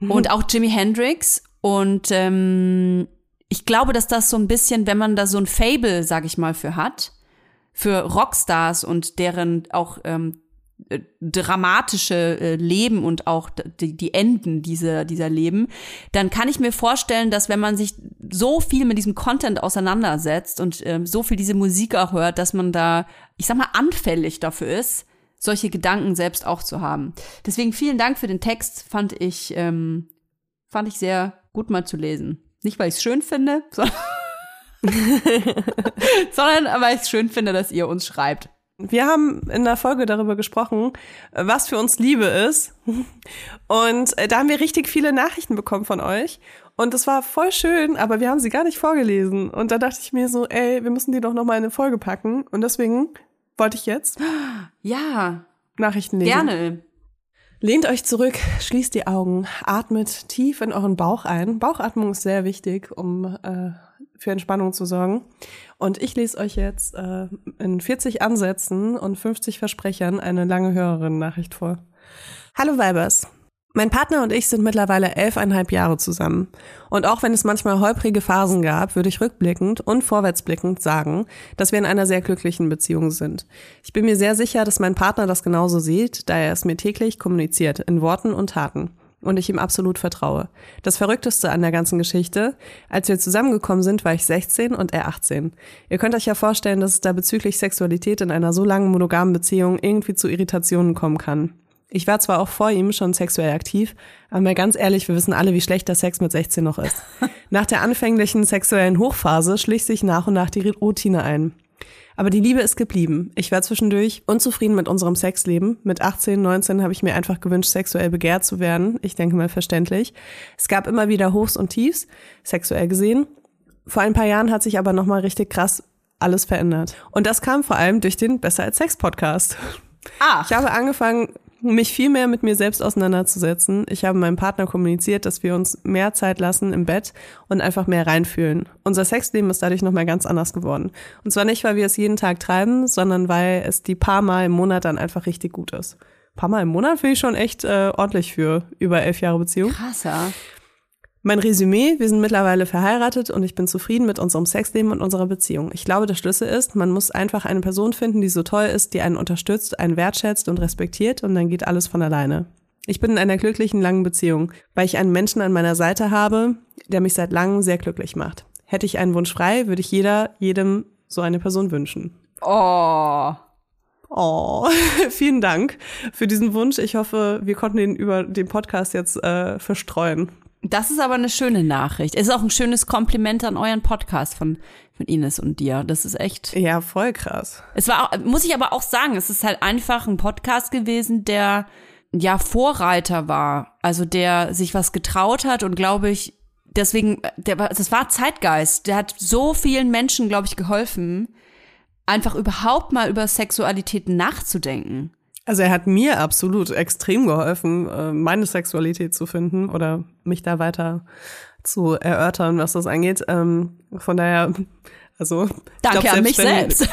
und auch Jimi Hendrix. Und ähm, ich glaube, dass das so ein bisschen, wenn man da so ein Fable, sag ich mal, für hat, für Rockstars und deren auch ähm, äh, dramatische äh, Leben und auch die, die Enden dieser, dieser Leben, dann kann ich mir vorstellen, dass wenn man sich so viel mit diesem Content auseinandersetzt und ähm, so viel diese Musik auch hört, dass man da, ich sag mal, anfällig dafür ist, solche Gedanken selbst auch zu haben. Deswegen vielen Dank für den Text, fand ich, ähm, fand ich sehr gut mal zu lesen. Nicht, weil ich es schön finde, sondern, sondern weil ich es schön finde, dass ihr uns schreibt. Wir haben in der Folge darüber gesprochen, was für uns Liebe ist. Und äh, da haben wir richtig viele Nachrichten bekommen von euch. Und das war voll schön, aber wir haben sie gar nicht vorgelesen. Und da dachte ich mir so, ey, wir müssen die doch nochmal in eine Folge packen. Und deswegen wollte ich jetzt ja. Nachrichten lesen. Gerne. Lehnt euch zurück, schließt die Augen, atmet tief in euren Bauch ein. Bauchatmung ist sehr wichtig, um äh, für Entspannung zu sorgen. Und ich lese euch jetzt äh, in 40 Ansätzen und 50 Versprechern eine lange Hörerinnen-Nachricht vor. Hallo Weibers. Mein Partner und ich sind mittlerweile elfeinhalb Jahre zusammen. Und auch wenn es manchmal holprige Phasen gab, würde ich rückblickend und vorwärtsblickend sagen, dass wir in einer sehr glücklichen Beziehung sind. Ich bin mir sehr sicher, dass mein Partner das genauso sieht, da er es mir täglich kommuniziert, in Worten und Taten. Und ich ihm absolut vertraue. Das Verrückteste an der ganzen Geschichte, als wir zusammengekommen sind, war ich 16 und er 18. Ihr könnt euch ja vorstellen, dass es da bezüglich Sexualität in einer so langen monogamen Beziehung irgendwie zu Irritationen kommen kann. Ich war zwar auch vor ihm schon sexuell aktiv, aber mal ganz ehrlich, wir wissen alle, wie schlecht der Sex mit 16 noch ist. Nach der anfänglichen sexuellen Hochphase schlich sich nach und nach die Routine ein. Aber die Liebe ist geblieben. Ich war zwischendurch unzufrieden mit unserem Sexleben. Mit 18, 19 habe ich mir einfach gewünscht, sexuell begehrt zu werden. Ich denke mal verständlich. Es gab immer wieder Hochs und Tiefs, sexuell gesehen. Vor ein paar Jahren hat sich aber nochmal richtig krass alles verändert. Und das kam vor allem durch den Besser als Sex Podcast. Ach. Ich habe angefangen, mich viel mehr mit mir selbst auseinanderzusetzen. Ich habe meinem Partner kommuniziert, dass wir uns mehr Zeit lassen im Bett und einfach mehr reinfühlen. Unser Sexleben ist dadurch nochmal ganz anders geworden. Und zwar nicht, weil wir es jeden Tag treiben, sondern weil es die paar Mal im Monat dann einfach richtig gut ist. Paar Mal im Monat finde ich schon echt äh, ordentlich für über elf Jahre Beziehung. Krasser. Mein Resümee, wir sind mittlerweile verheiratet und ich bin zufrieden mit unserem Sexleben und unserer Beziehung. Ich glaube, der Schlüssel ist, man muss einfach eine Person finden, die so toll ist, die einen unterstützt, einen wertschätzt und respektiert und dann geht alles von alleine. Ich bin in einer glücklichen, langen Beziehung, weil ich einen Menschen an meiner Seite habe, der mich seit langem sehr glücklich macht. Hätte ich einen Wunsch frei, würde ich jeder, jedem so eine Person wünschen. Oh. Oh, vielen Dank für diesen Wunsch. Ich hoffe, wir konnten ihn über den Podcast jetzt äh, verstreuen. Das ist aber eine schöne Nachricht. Es ist auch ein schönes Kompliment an euren Podcast von, von Ines und dir. Das ist echt. Ja, voll krass. Es war, auch, muss ich aber auch sagen, es ist halt einfach ein Podcast gewesen, der ja Vorreiter war. Also der sich was getraut hat und glaube ich, deswegen, der, das war Zeitgeist. Der hat so vielen Menschen, glaube ich, geholfen, einfach überhaupt mal über Sexualität nachzudenken. Also er hat mir absolut extrem geholfen, äh, meine Sexualität zu finden oder mich da weiter zu erörtern, was das angeht. Ähm, von daher, also danke glaub, an mich wenn, selbst.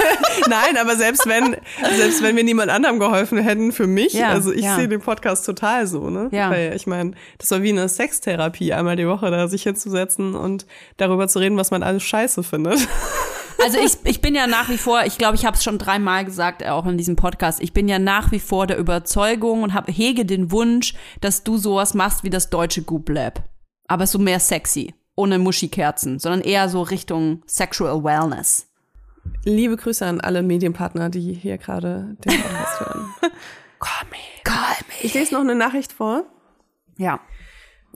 Nein, aber selbst wenn selbst wenn wir niemand anderem geholfen hätten für mich, ja, also ich ja. sehe den Podcast total so, ne? Ja. Weil ich meine, das war wie eine Sextherapie, einmal die Woche da sich hinzusetzen und darüber zu reden, was man alles scheiße findet. Also ich, ich bin ja nach wie vor, ich glaube, ich habe es schon dreimal gesagt, auch in diesem Podcast, ich bin ja nach wie vor der Überzeugung und hab, hege den Wunsch, dass du sowas machst wie das deutsche Goop Lab. Aber so mehr sexy, ohne Muschikerzen, sondern eher so Richtung Sexual Wellness. Liebe Grüße an alle Medienpartner, die hier gerade den Podcast hören. Call me. Call me. Ich lese noch eine Nachricht vor. Ja.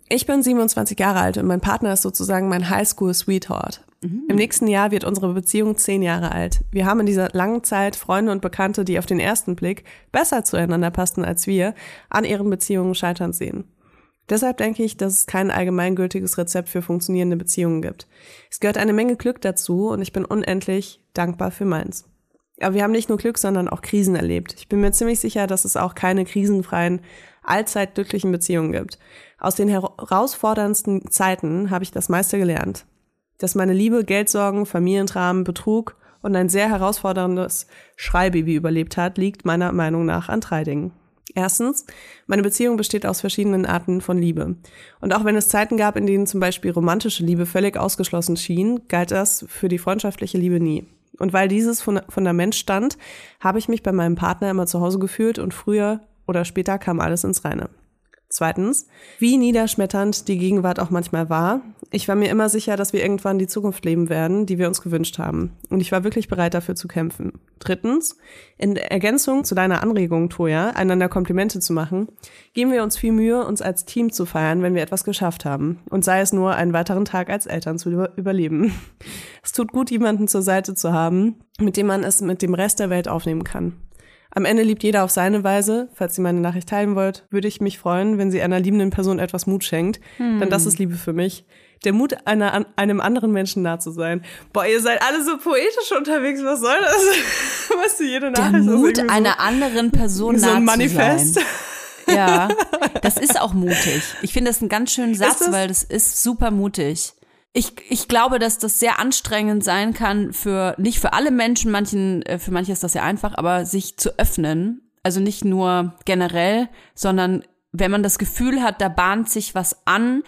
Ich bin 27 Jahre alt und mein Partner ist sozusagen mein Highschool-Sweetheart. Mhm. Im nächsten Jahr wird unsere Beziehung zehn Jahre alt. Wir haben in dieser langen Zeit Freunde und Bekannte, die auf den ersten Blick besser zueinander passten als wir, an ihren Beziehungen scheitern sehen. Deshalb denke ich, dass es kein allgemeingültiges Rezept für funktionierende Beziehungen gibt. Es gehört eine Menge Glück dazu und ich bin unendlich dankbar für meins. Aber wir haben nicht nur Glück, sondern auch Krisen erlebt. Ich bin mir ziemlich sicher, dass es auch keine krisenfreien, allzeit glücklichen Beziehungen gibt. Aus den herausforderndsten Zeiten habe ich das meiste gelernt dass meine Liebe Geldsorgen, Familientramen, Betrug und ein sehr herausforderndes Schreibaby überlebt hat, liegt meiner Meinung nach an drei Dingen. Erstens, meine Beziehung besteht aus verschiedenen Arten von Liebe. Und auch wenn es Zeiten gab, in denen zum Beispiel romantische Liebe völlig ausgeschlossen schien, galt das für die freundschaftliche Liebe nie. Und weil dieses Fundament stand, habe ich mich bei meinem Partner immer zu Hause gefühlt und früher oder später kam alles ins Reine. Zweitens, wie niederschmetternd die Gegenwart auch manchmal war, ich war mir immer sicher, dass wir irgendwann die Zukunft leben werden, die wir uns gewünscht haben. Und ich war wirklich bereit dafür zu kämpfen. Drittens, in Ergänzung zu deiner Anregung, Toja, einander Komplimente zu machen, geben wir uns viel Mühe, uns als Team zu feiern, wenn wir etwas geschafft haben. Und sei es nur, einen weiteren Tag als Eltern zu über überleben. Es tut gut, jemanden zur Seite zu haben, mit dem man es mit dem Rest der Welt aufnehmen kann. Am Ende liebt jeder auf seine Weise. Falls ihr meine Nachricht teilen wollt, würde ich mich freuen, wenn sie einer liebenden Person etwas Mut schenkt. Hm. Denn das ist Liebe für mich. Der Mut, einer, einem anderen Menschen nah zu sein. Boah, ihr seid alle so poetisch unterwegs. Was soll das? weißt du, jede Nachricht Der Mut, so, einer anderen Person nah so ein Manifest. zu sein. Ja, das ist auch mutig. Ich finde das einen ganz schönen Satz, weil das ist super mutig ich, ich glaube, dass das sehr anstrengend sein kann für, nicht für alle Menschen, manchen, äh, für manche ist das sehr einfach, aber sich zu öffnen. Also nicht nur generell, sondern wenn man das Gefühl hat, da bahnt sich was an.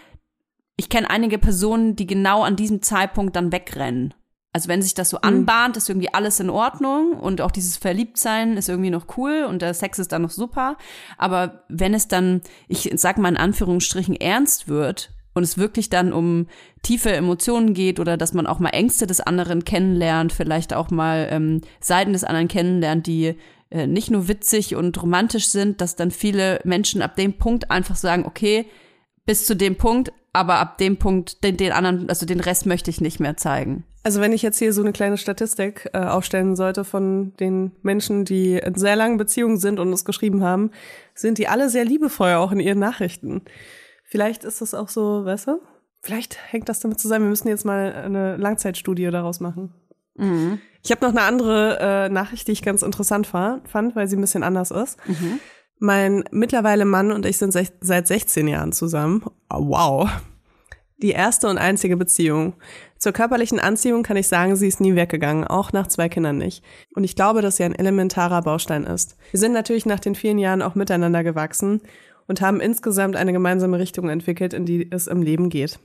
Ich kenne einige Personen, die genau an diesem Zeitpunkt dann wegrennen. Also wenn sich das so mhm. anbahnt, ist irgendwie alles in Ordnung und auch dieses Verliebtsein ist irgendwie noch cool und der Sex ist dann noch super. Aber wenn es dann, ich sag mal in Anführungsstrichen, ernst wird und es wirklich dann um tiefe Emotionen geht oder dass man auch mal Ängste des anderen kennenlernt, vielleicht auch mal ähm, Seiten des anderen kennenlernt, die äh, nicht nur witzig und romantisch sind, dass dann viele Menschen ab dem Punkt einfach sagen, okay, bis zu dem Punkt, aber ab dem Punkt den, den anderen, also den Rest möchte ich nicht mehr zeigen. Also wenn ich jetzt hier so eine kleine Statistik äh, aufstellen sollte von den Menschen, die in sehr langen Beziehungen sind und es geschrieben haben, sind die alle sehr liebevoll auch in ihren Nachrichten. Vielleicht ist das auch so, weißt du? Vielleicht hängt das damit zusammen. Wir müssen jetzt mal eine Langzeitstudie daraus machen. Mhm. Ich habe noch eine andere äh, Nachricht, die ich ganz interessant fand, weil sie ein bisschen anders ist. Mhm. Mein mittlerweile Mann und ich sind seit 16 Jahren zusammen. Oh, wow. Die erste und einzige Beziehung. Zur körperlichen Anziehung kann ich sagen, sie ist nie weggegangen, auch nach zwei Kindern nicht. Und ich glaube, dass sie ein elementarer Baustein ist. Wir sind natürlich nach den vielen Jahren auch miteinander gewachsen und haben insgesamt eine gemeinsame Richtung entwickelt, in die es im Leben geht.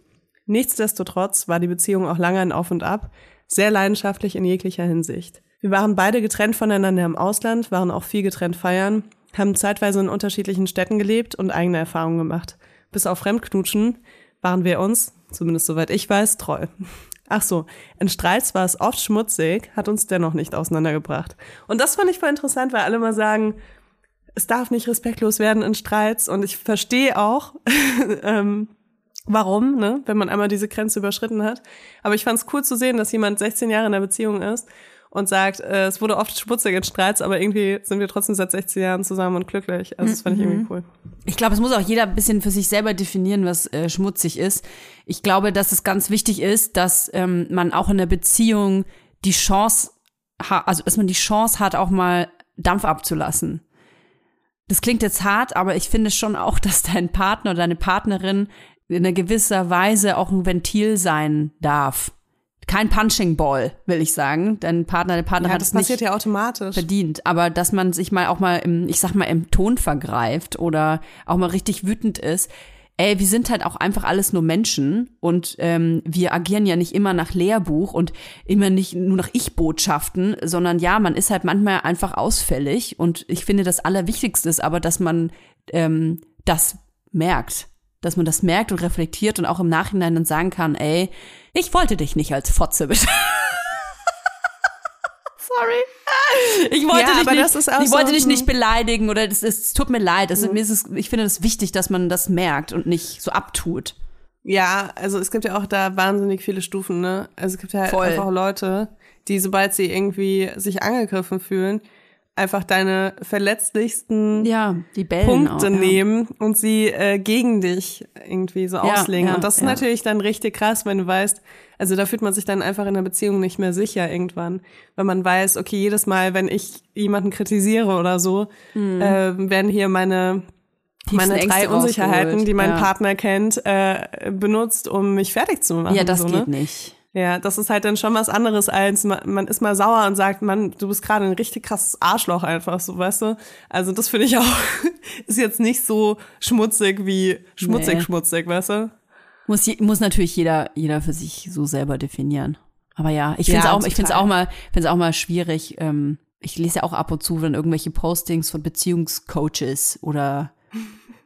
Nichtsdestotrotz war die Beziehung auch lange ein Auf und Ab, sehr leidenschaftlich in jeglicher Hinsicht. Wir waren beide getrennt voneinander im Ausland, waren auch viel getrennt feiern, haben zeitweise in unterschiedlichen Städten gelebt und eigene Erfahrungen gemacht. Bis auf Fremdknutschen waren wir uns, zumindest soweit ich weiß, treu. Ach so, in Streits war es oft schmutzig, hat uns dennoch nicht auseinandergebracht. Und das fand ich voll interessant, weil alle mal sagen, es darf nicht respektlos werden in Streits und ich verstehe auch, ähm, warum, ne, wenn man einmal diese Grenze überschritten hat. Aber ich fand es cool zu sehen, dass jemand 16 Jahre in der Beziehung ist und sagt, äh, es wurde oft schmutzig in Streits, aber irgendwie sind wir trotzdem seit 16 Jahren zusammen und glücklich. Also das fand ich irgendwie mhm. cool. Ich glaube, es muss auch jeder ein bisschen für sich selber definieren, was äh, schmutzig ist. Ich glaube, dass es ganz wichtig ist, dass ähm, man auch in der Beziehung die Chance hat, also dass man die Chance hat, auch mal Dampf abzulassen das klingt jetzt hart, aber ich finde schon auch, dass dein Partner oder deine Partnerin in einer gewisser Weise auch ein Ventil sein darf. Kein Punching Ball, will ich sagen. Dein Partner, der Partner ja, hat es nicht ja automatisch. verdient. Aber dass man sich mal auch mal im, ich sag mal, im Ton vergreift oder auch mal richtig wütend ist, ey, wir sind halt auch einfach alles nur Menschen und ähm, wir agieren ja nicht immer nach Lehrbuch und immer nicht nur nach Ich-Botschaften, sondern ja, man ist halt manchmal einfach ausfällig und ich finde, das Allerwichtigste ist aber, dass man ähm, das merkt, dass man das merkt und reflektiert und auch im Nachhinein dann sagen kann, ey, ich wollte dich nicht als Fotze bitte. Sorry. Ich wollte, ja, dich, nicht, ich wollte so dich nicht beleidigen oder es, es tut mir leid. Also, mhm. mir ist es, ich finde es wichtig, dass man das merkt und nicht so abtut. Ja, also es gibt ja auch da wahnsinnig viele Stufen, ne? Also es gibt ja Voll. einfach Leute, die sobald sie irgendwie sich angegriffen fühlen, einfach deine verletzlichsten ja, Punkte auch, ja. nehmen und sie äh, gegen dich irgendwie so ja, auslegen. und das ist natürlich dann richtig krass, wenn du weißt, also da fühlt man sich dann einfach in der Beziehung nicht mehr sicher irgendwann, weil man weiß, okay, jedes Mal, wenn ich jemanden kritisiere oder so, mhm. äh, werden hier meine meine drei Unsicherheiten, die mein Partner kennt, äh, benutzt, um mich fertig zu machen. Ja, das so, geht ne? nicht. Ja, das ist halt dann schon was anderes als man, man ist mal sauer und sagt, man, du bist gerade ein richtig krasses Arschloch einfach, so weißt du. Also das finde ich auch ist jetzt nicht so schmutzig wie schmutzig nee. schmutzig, weißt du. Muss muss natürlich jeder jeder für sich so selber definieren. Aber ja, ich finde es ja, auch ich finde es auch mal finde es auch mal schwierig. Ähm, ich lese ja auch ab und zu dann irgendwelche Postings von Beziehungscoaches oder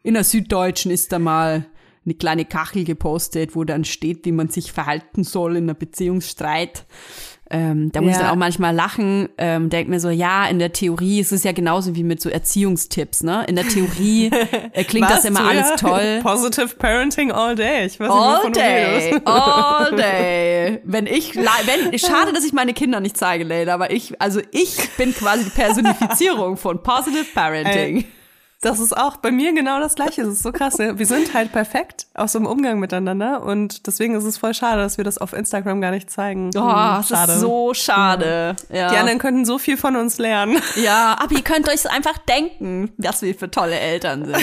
in der Süddeutschen ist da mal eine kleine Kachel gepostet, wo dann steht, wie man sich verhalten soll in einer Beziehungsstreit. Ähm, da muss Ja. ich dann auch manchmal lachen, ähm, denk mir so, ja, in der Theorie ist es ja genauso wie mit so Erziehungstipps, ne? In der Theorie äh, klingt das immer alles toll. Positive Parenting all day. Ich weiß nicht, All du day, all day. Wenn ich, wenn, schade, dass ich meine Kinder nicht zeige, Leila, aber ich, also ich bin quasi die Personifizierung von Positive Parenting. Ey, Das ist auch bei mir genau das Gleiche. Das ist so krass. Ne? Wir sind halt perfekt aus so einem Umgang miteinander und deswegen ist es voll schade, dass wir das auf Instagram gar nicht zeigen. Oh, Hm, das ist so schade. Ja. Die anderen könnten so viel von uns lernen. Ja, aber ihr könnt euch einfach denken, was wir für tolle Eltern sind.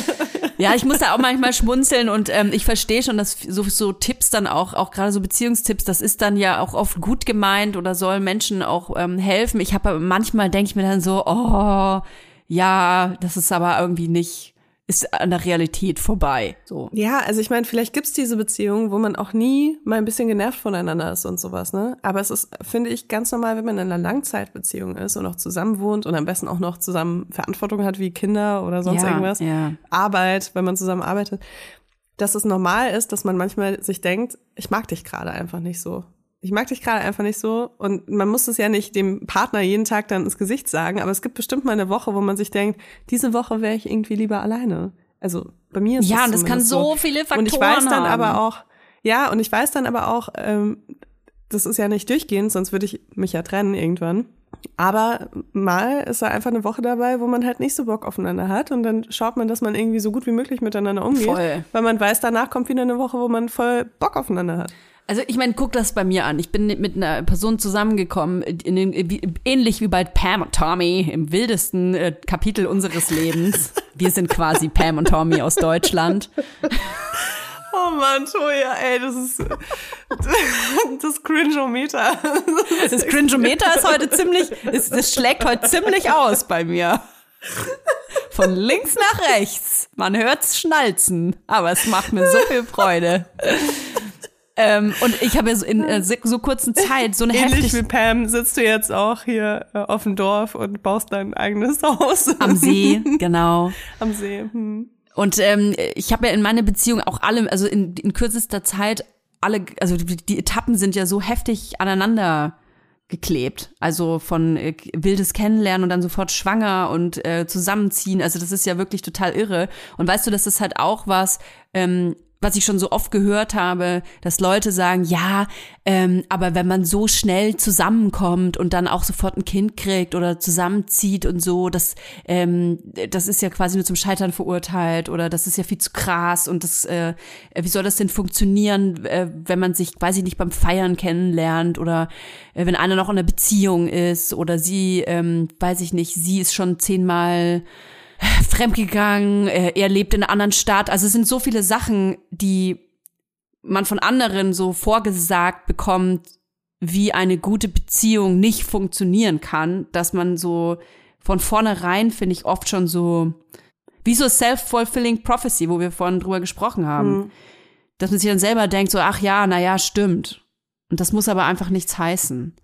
ja, ich muss da auch manchmal schmunzeln und ähm, ich verstehe schon, dass so, so Tipps dann auch, auch gerade so Beziehungstipps, das ist dann ja auch oft gut gemeint oder soll Menschen auch ähm, helfen. Ich habe aber manchmal denke ich mir dann so, oh, ja, das ist aber irgendwie nicht, ist an der Realität vorbei. So. Ja, also ich meine, vielleicht gibt's diese Beziehungen, wo man auch nie mal ein bisschen genervt voneinander ist und sowas, ne? Aber es ist, finde ich, ganz normal, wenn man in einer Langzeitbeziehung ist und auch zusammen wohnt und am besten auch noch zusammen Verantwortung hat wie Kinder oder sonst Ja, irgendwas. ja. Arbeit, wenn man zusammen arbeitet, dass es normal ist, dass man manchmal sich denkt, ich mag dich gerade einfach nicht so. Ich mag dich gerade einfach nicht so. Und man muss es ja nicht dem Partner jeden Tag dann ins Gesicht sagen, aber es gibt bestimmt mal eine Woche, wo man sich denkt, diese Woche wäre ich irgendwie lieber alleine. Also bei mir ist Ja, das und das kann so viele Faktoren Und ich weiß dann haben. aber auch, ja, und ich weiß dann aber auch, ähm, das ist ja nicht durchgehend, sonst würde ich mich ja trennen irgendwann. Aber mal ist da einfach eine Woche dabei, wo man halt nicht so Bock aufeinander hat und dann schaut man, dass man irgendwie so gut wie möglich miteinander umgeht, Voll. weil man weiß, danach kommt wieder eine Woche, wo man voll Bock aufeinander hat. Also ich meine, guck das bei mir an. Ich bin mit einer Person zusammengekommen, in den, wie, ähnlich wie bei Pam und Tommy im wildesten äh, Kapitel unseres Lebens. Wir sind quasi Pam und Tommy aus Deutschland. Oh Mann, Toja, ey, das ist das Cringeometer. Das Cringeometer ist heute ziemlich, ist, das schlägt heute ziemlich aus bei mir. Von links nach rechts. Man hört's schnalzen, aber es macht mir so viel Freude. Ähm, und ich habe ja so in äh, so kurzen Zeit so eine Ähnlich heftige wie Pam sitzt du jetzt auch hier äh, auf dem Dorf und baust dein eigenes Haus. am See, genau. Am See. Hm. Und ähm, ich habe ja in meiner Beziehung auch alle, also in, in kürzester Zeit alle, also die, die Etappen sind ja so heftig aneinander geklebt. Also von äh, wildes Kennenlernen und dann sofort schwanger und äh, zusammenziehen. Also das ist ja wirklich total irre. Und weißt du, das ist halt auch was, ähm, was ich schon so oft gehört habe, dass Leute sagen, ja, ähm, aber wenn man so schnell zusammenkommt und dann auch sofort ein Kind kriegt oder zusammenzieht und so, das, ähm, das ist ja quasi nur zum Scheitern verurteilt oder das ist ja viel zu krass und das, äh, wie soll das denn funktionieren, äh, wenn man sich, ich nicht, beim Feiern kennenlernt oder äh, wenn einer noch in einer Beziehung ist oder sie, ähm, weiß ich nicht, sie ist schon zehnmal fremdgegangen, äh, er lebt in einer anderen Stadt. Also es sind so viele Sachen, die man von anderen so vorgesagt bekommt, wie eine gute Beziehung nicht funktionieren kann, dass man so von vornherein, finde ich, oft schon so, wie so self-fulfilling prophecy, wo wir vorhin drüber gesprochen haben, dass man sich dann selber denkt, so, ach ja, na ja, stimmt. Und das muss aber einfach nichts heißen.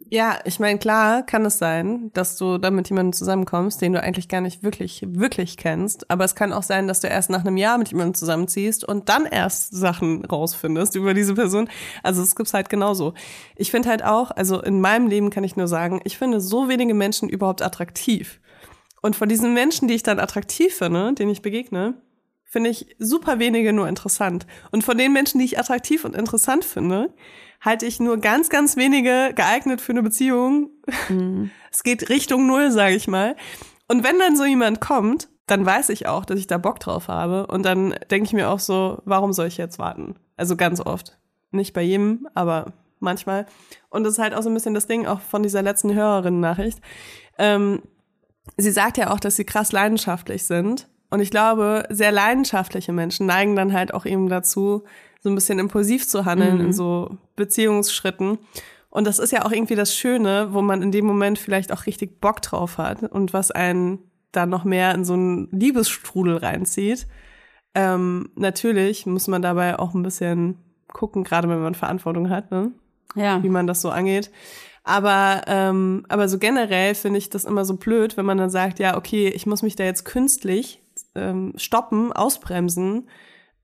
Ja, ich meine, klar kann es sein, dass du dann mit jemandem zusammenkommst, den du eigentlich gar nicht wirklich, wirklich kennst. Aber es kann auch sein, dass du erst nach einem Jahr mit jemandem zusammenziehst und dann erst Sachen rausfindest über diese Person. Also es gibt's halt genauso. Ich finde halt auch, also in meinem Leben kann ich nur sagen, ich finde so wenige Menschen überhaupt attraktiv. Und von diesen Menschen, die ich dann attraktiv finde, denen ich begegne, finde ich super wenige nur interessant. Und von den Menschen, die ich attraktiv und interessant finde, halte ich nur ganz, ganz wenige geeignet für eine Beziehung. Es geht Richtung Null, sage ich mal. Und wenn dann so jemand kommt, dann weiß ich auch, dass ich da Bock drauf habe. Und dann denke ich mir auch so, warum soll ich jetzt warten? Also ganz oft. Nicht bei jedem, aber manchmal. Und das ist halt auch so ein bisschen das Ding auch von dieser letzten Hörerin-Nachricht. Ähm, sie sagt ja auch, dass sie krass leidenschaftlich sind. Und ich glaube, sehr leidenschaftliche Menschen neigen dann halt auch eben dazu, so ein bisschen impulsiv zu handeln in so Beziehungsschritten. Und das ist ja auch irgendwie das Schöne, wo man in dem Moment vielleicht auch richtig Bock drauf hat und was einen dann noch mehr in so einen Liebesstrudel reinzieht. Ähm, natürlich muss man dabei auch ein bisschen gucken, gerade wenn man Verantwortung hat, ne? Ja. wie man das so angeht. Aber, ähm, aber so generell finde ich das immer so blöd, wenn man dann sagt, ja, okay, ich muss mich da jetzt künstlich ähm, stoppen, ausbremsen,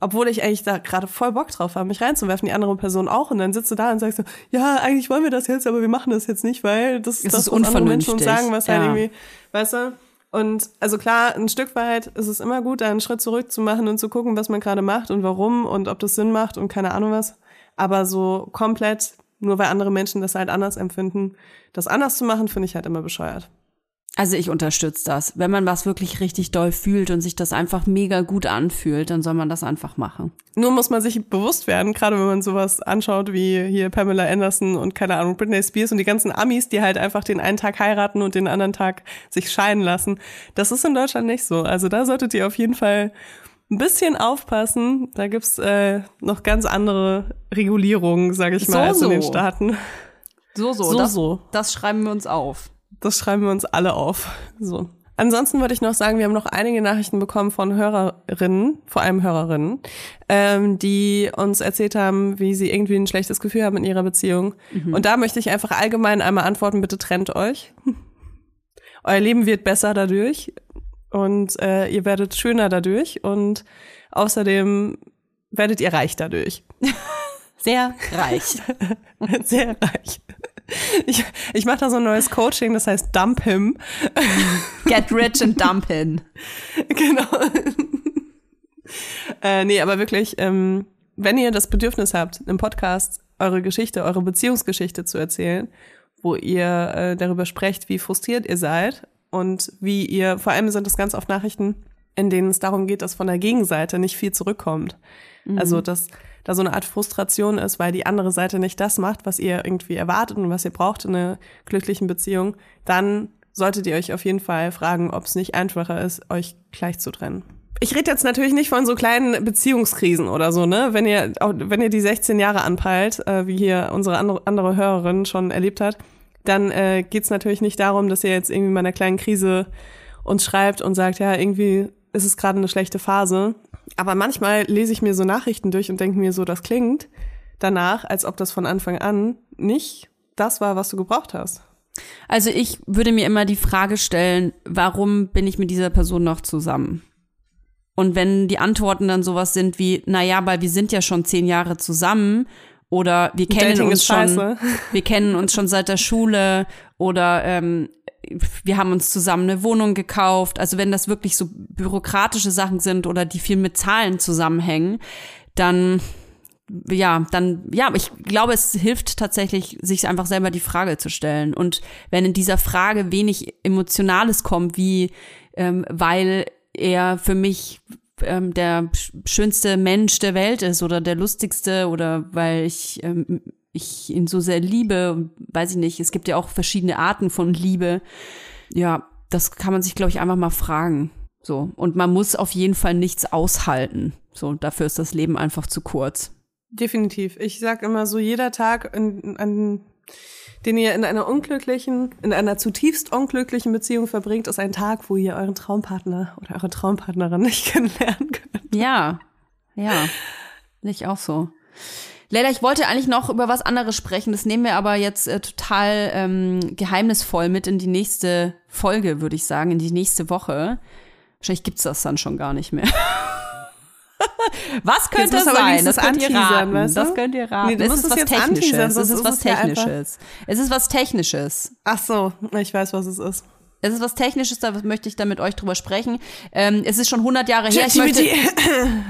obwohl ich eigentlich da gerade voll Bock drauf habe, mich reinzuwerfen, die andere Person auch. Und dann sitzt du da und sagst so, ja, eigentlich wollen wir das jetzt, aber wir machen das jetzt nicht, weil das Es das, ist was andere Menschen uns sagen, was halt Ja. irgendwie, weißt du? Und also klar, ein Stück weit ist es immer gut, da einen Schritt zurück zu machen und zu gucken, was man gerade macht und warum und ob das Sinn macht und keine Ahnung was. Aber so komplett, nur weil andere Menschen das halt anders empfinden, das anders zu machen, finde ich halt immer bescheuert. Also ich unterstütze das. Wenn man was wirklich richtig doll fühlt und sich das einfach mega gut anfühlt, dann soll man das einfach machen. Nur muss man sich bewusst werden, gerade wenn man sowas anschaut wie hier Pamela Anderson und keine Ahnung, Britney Spears und die ganzen Amis, die halt einfach den einen Tag heiraten und den anderen Tag sich scheiden lassen. Das ist in Deutschland nicht so. Also da solltet ihr auf jeden Fall ein bisschen aufpassen. Da gibt's äh, noch ganz andere Regulierungen, sage ich mal, So, als in den so. Staaten. So, so. So, das, so. das schreiben wir uns auf. Das schreiben wir uns alle auf. So. Ansonsten wollte ich noch sagen, wir haben noch einige Nachrichten bekommen von Hörerinnen, vor allem Hörerinnen, ähm, die uns erzählt haben, wie sie irgendwie ein schlechtes Gefühl haben in ihrer Beziehung. Und da möchte ich einfach allgemein einmal antworten, bitte trennt euch. Euer Leben wird besser dadurch und äh, ihr werdet schöner dadurch und außerdem werdet ihr reich dadurch. Sehr reich. Sehr reich. Ich, ich mache da so ein neues Coaching, das heißt Dump Him. Get rich and dump in. genau. äh, nee, aber wirklich, ähm, wenn ihr das Bedürfnis habt, im Podcast eure Geschichte, eure Beziehungsgeschichte zu erzählen, wo ihr äh, darüber sprecht, wie frustriert ihr seid und wie ihr, vor allem sind es ganz oft Nachrichten, in denen es darum geht, dass von der Gegenseite nicht viel zurückkommt. Also, dass da so eine Art Frustration ist, weil die andere Seite nicht das macht, was ihr irgendwie erwartet und was ihr braucht in einer glücklichen Beziehung, dann solltet ihr euch auf jeden Fall fragen, ob es nicht einfacher ist, euch gleich zu trennen. Ich rede jetzt natürlich nicht von so kleinen Beziehungskrisen oder so, ne? Wenn ihr, auch, wenn ihr die 16 Jahre anpeilt, äh, wie hier unsere andere, Hörerin schon erlebt hat, dann äh, geht's natürlich nicht darum, dass ihr jetzt irgendwie mal in einer kleinen Krise uns schreibt und sagt, ja, irgendwie ist es gerade eine schlechte Phase. Aber manchmal lese ich mir so Nachrichten durch und denke mir so, das klingt danach, als ob das von Anfang an nicht das war, was du gebraucht hast. Also ich würde mir immer die Frage stellen, warum bin ich mit dieser Person noch zusammen? Und wenn die Antworten dann sowas sind wie, na ja, weil wir sind ja schon zehn Jahre zusammen oder wir kennen Dating uns schon, wir kennen uns schon seit der Schule oder ähm, wir haben uns zusammen eine Wohnung gekauft. Also wenn das wirklich so bürokratische Sachen sind oder die viel mit Zahlen zusammenhängen, dann ja, dann, ja, ich glaube, es hilft tatsächlich, sich einfach selber die Frage zu stellen. Und wenn in dieser Frage wenig Emotionales kommt, wie, ähm, weil er für mich ähm, der sch- schönste Mensch der Welt ist oder der lustigste oder weil ich, ähm, ich ihn so sehr liebe, weiß ich nicht, es gibt ja auch verschiedene Arten von Liebe. Ja, das kann man sich, glaube ich, einfach mal fragen. So. Und man muss auf jeden Fall nichts aushalten. So, dafür ist das Leben einfach zu kurz. Definitiv. Ich sag immer so, jeder Tag, in, an, den ihr in einer unglücklichen, in einer zutiefst unglücklichen Beziehung verbringt, ist ein Tag, wo ihr euren Traumpartner oder eure Traumpartnerin nicht kennenlernen könnt. Ja, ja, nicht auch so. Leila, ich wollte eigentlich noch über was anderes sprechen. Das nehmen wir aber jetzt äh, total ähm, geheimnisvoll mit in die nächste Folge, würde ich sagen, in die nächste Woche. Wahrscheinlich gibt's das dann schon gar nicht mehr. was könnte das sein? Das könnt ihr anteasern, raten. weißt du? Das könnt ihr raten. Nee, es ist was Technisches. Es ist was Technisches. Es ist was Technisches. Ach so, ich weiß, was es ist. Es ist was Technisches, da möchte ich dann mit euch drüber sprechen. Ähm, es ist schon 100 Jahre her. Ich möchte,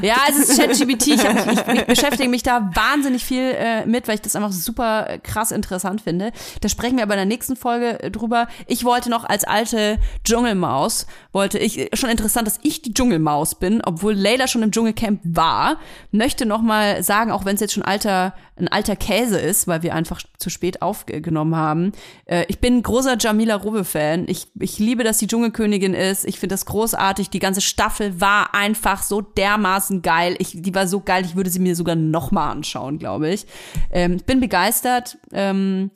ja, es ist ChatGPT. Ich, ich, ich beschäftige mich da wahnsinnig viel äh, mit, weil ich das einfach super äh, krass interessant finde. Da sprechen wir aber in der nächsten Folge äh, drüber. Ich wollte noch als alte Dschungelmaus, wollte ich, äh, schon interessant, dass ich die Dschungelmaus bin, obwohl Layla schon im Dschungelcamp war, möchte noch mal sagen, auch wenn es jetzt schon alter, ein alter Käse ist, weil wir einfach zu spät aufgenommen haben. Äh, ich bin ein großer Jamila Rowe-Fan. Ich, ich liebe, dass sie Dschungelkönigin ist. Ich finde das großartig. Die ganze Staffel war einfach so dermaßen geil. Ich, die war so geil, ich würde sie mir sogar noch mal anschauen, glaube ich. Ähm, ich bin begeistert, ähm,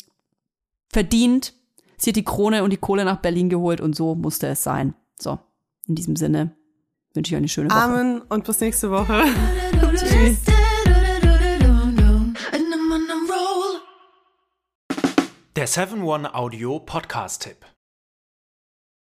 verdient. Sie hat die Krone und die Kohle nach Berlin geholt und so musste es sein. So, in diesem Sinne wünsche ich euch eine schöne Woche. Amen und bis nächste Woche. Der 7-One Audio Podcast-Tipp.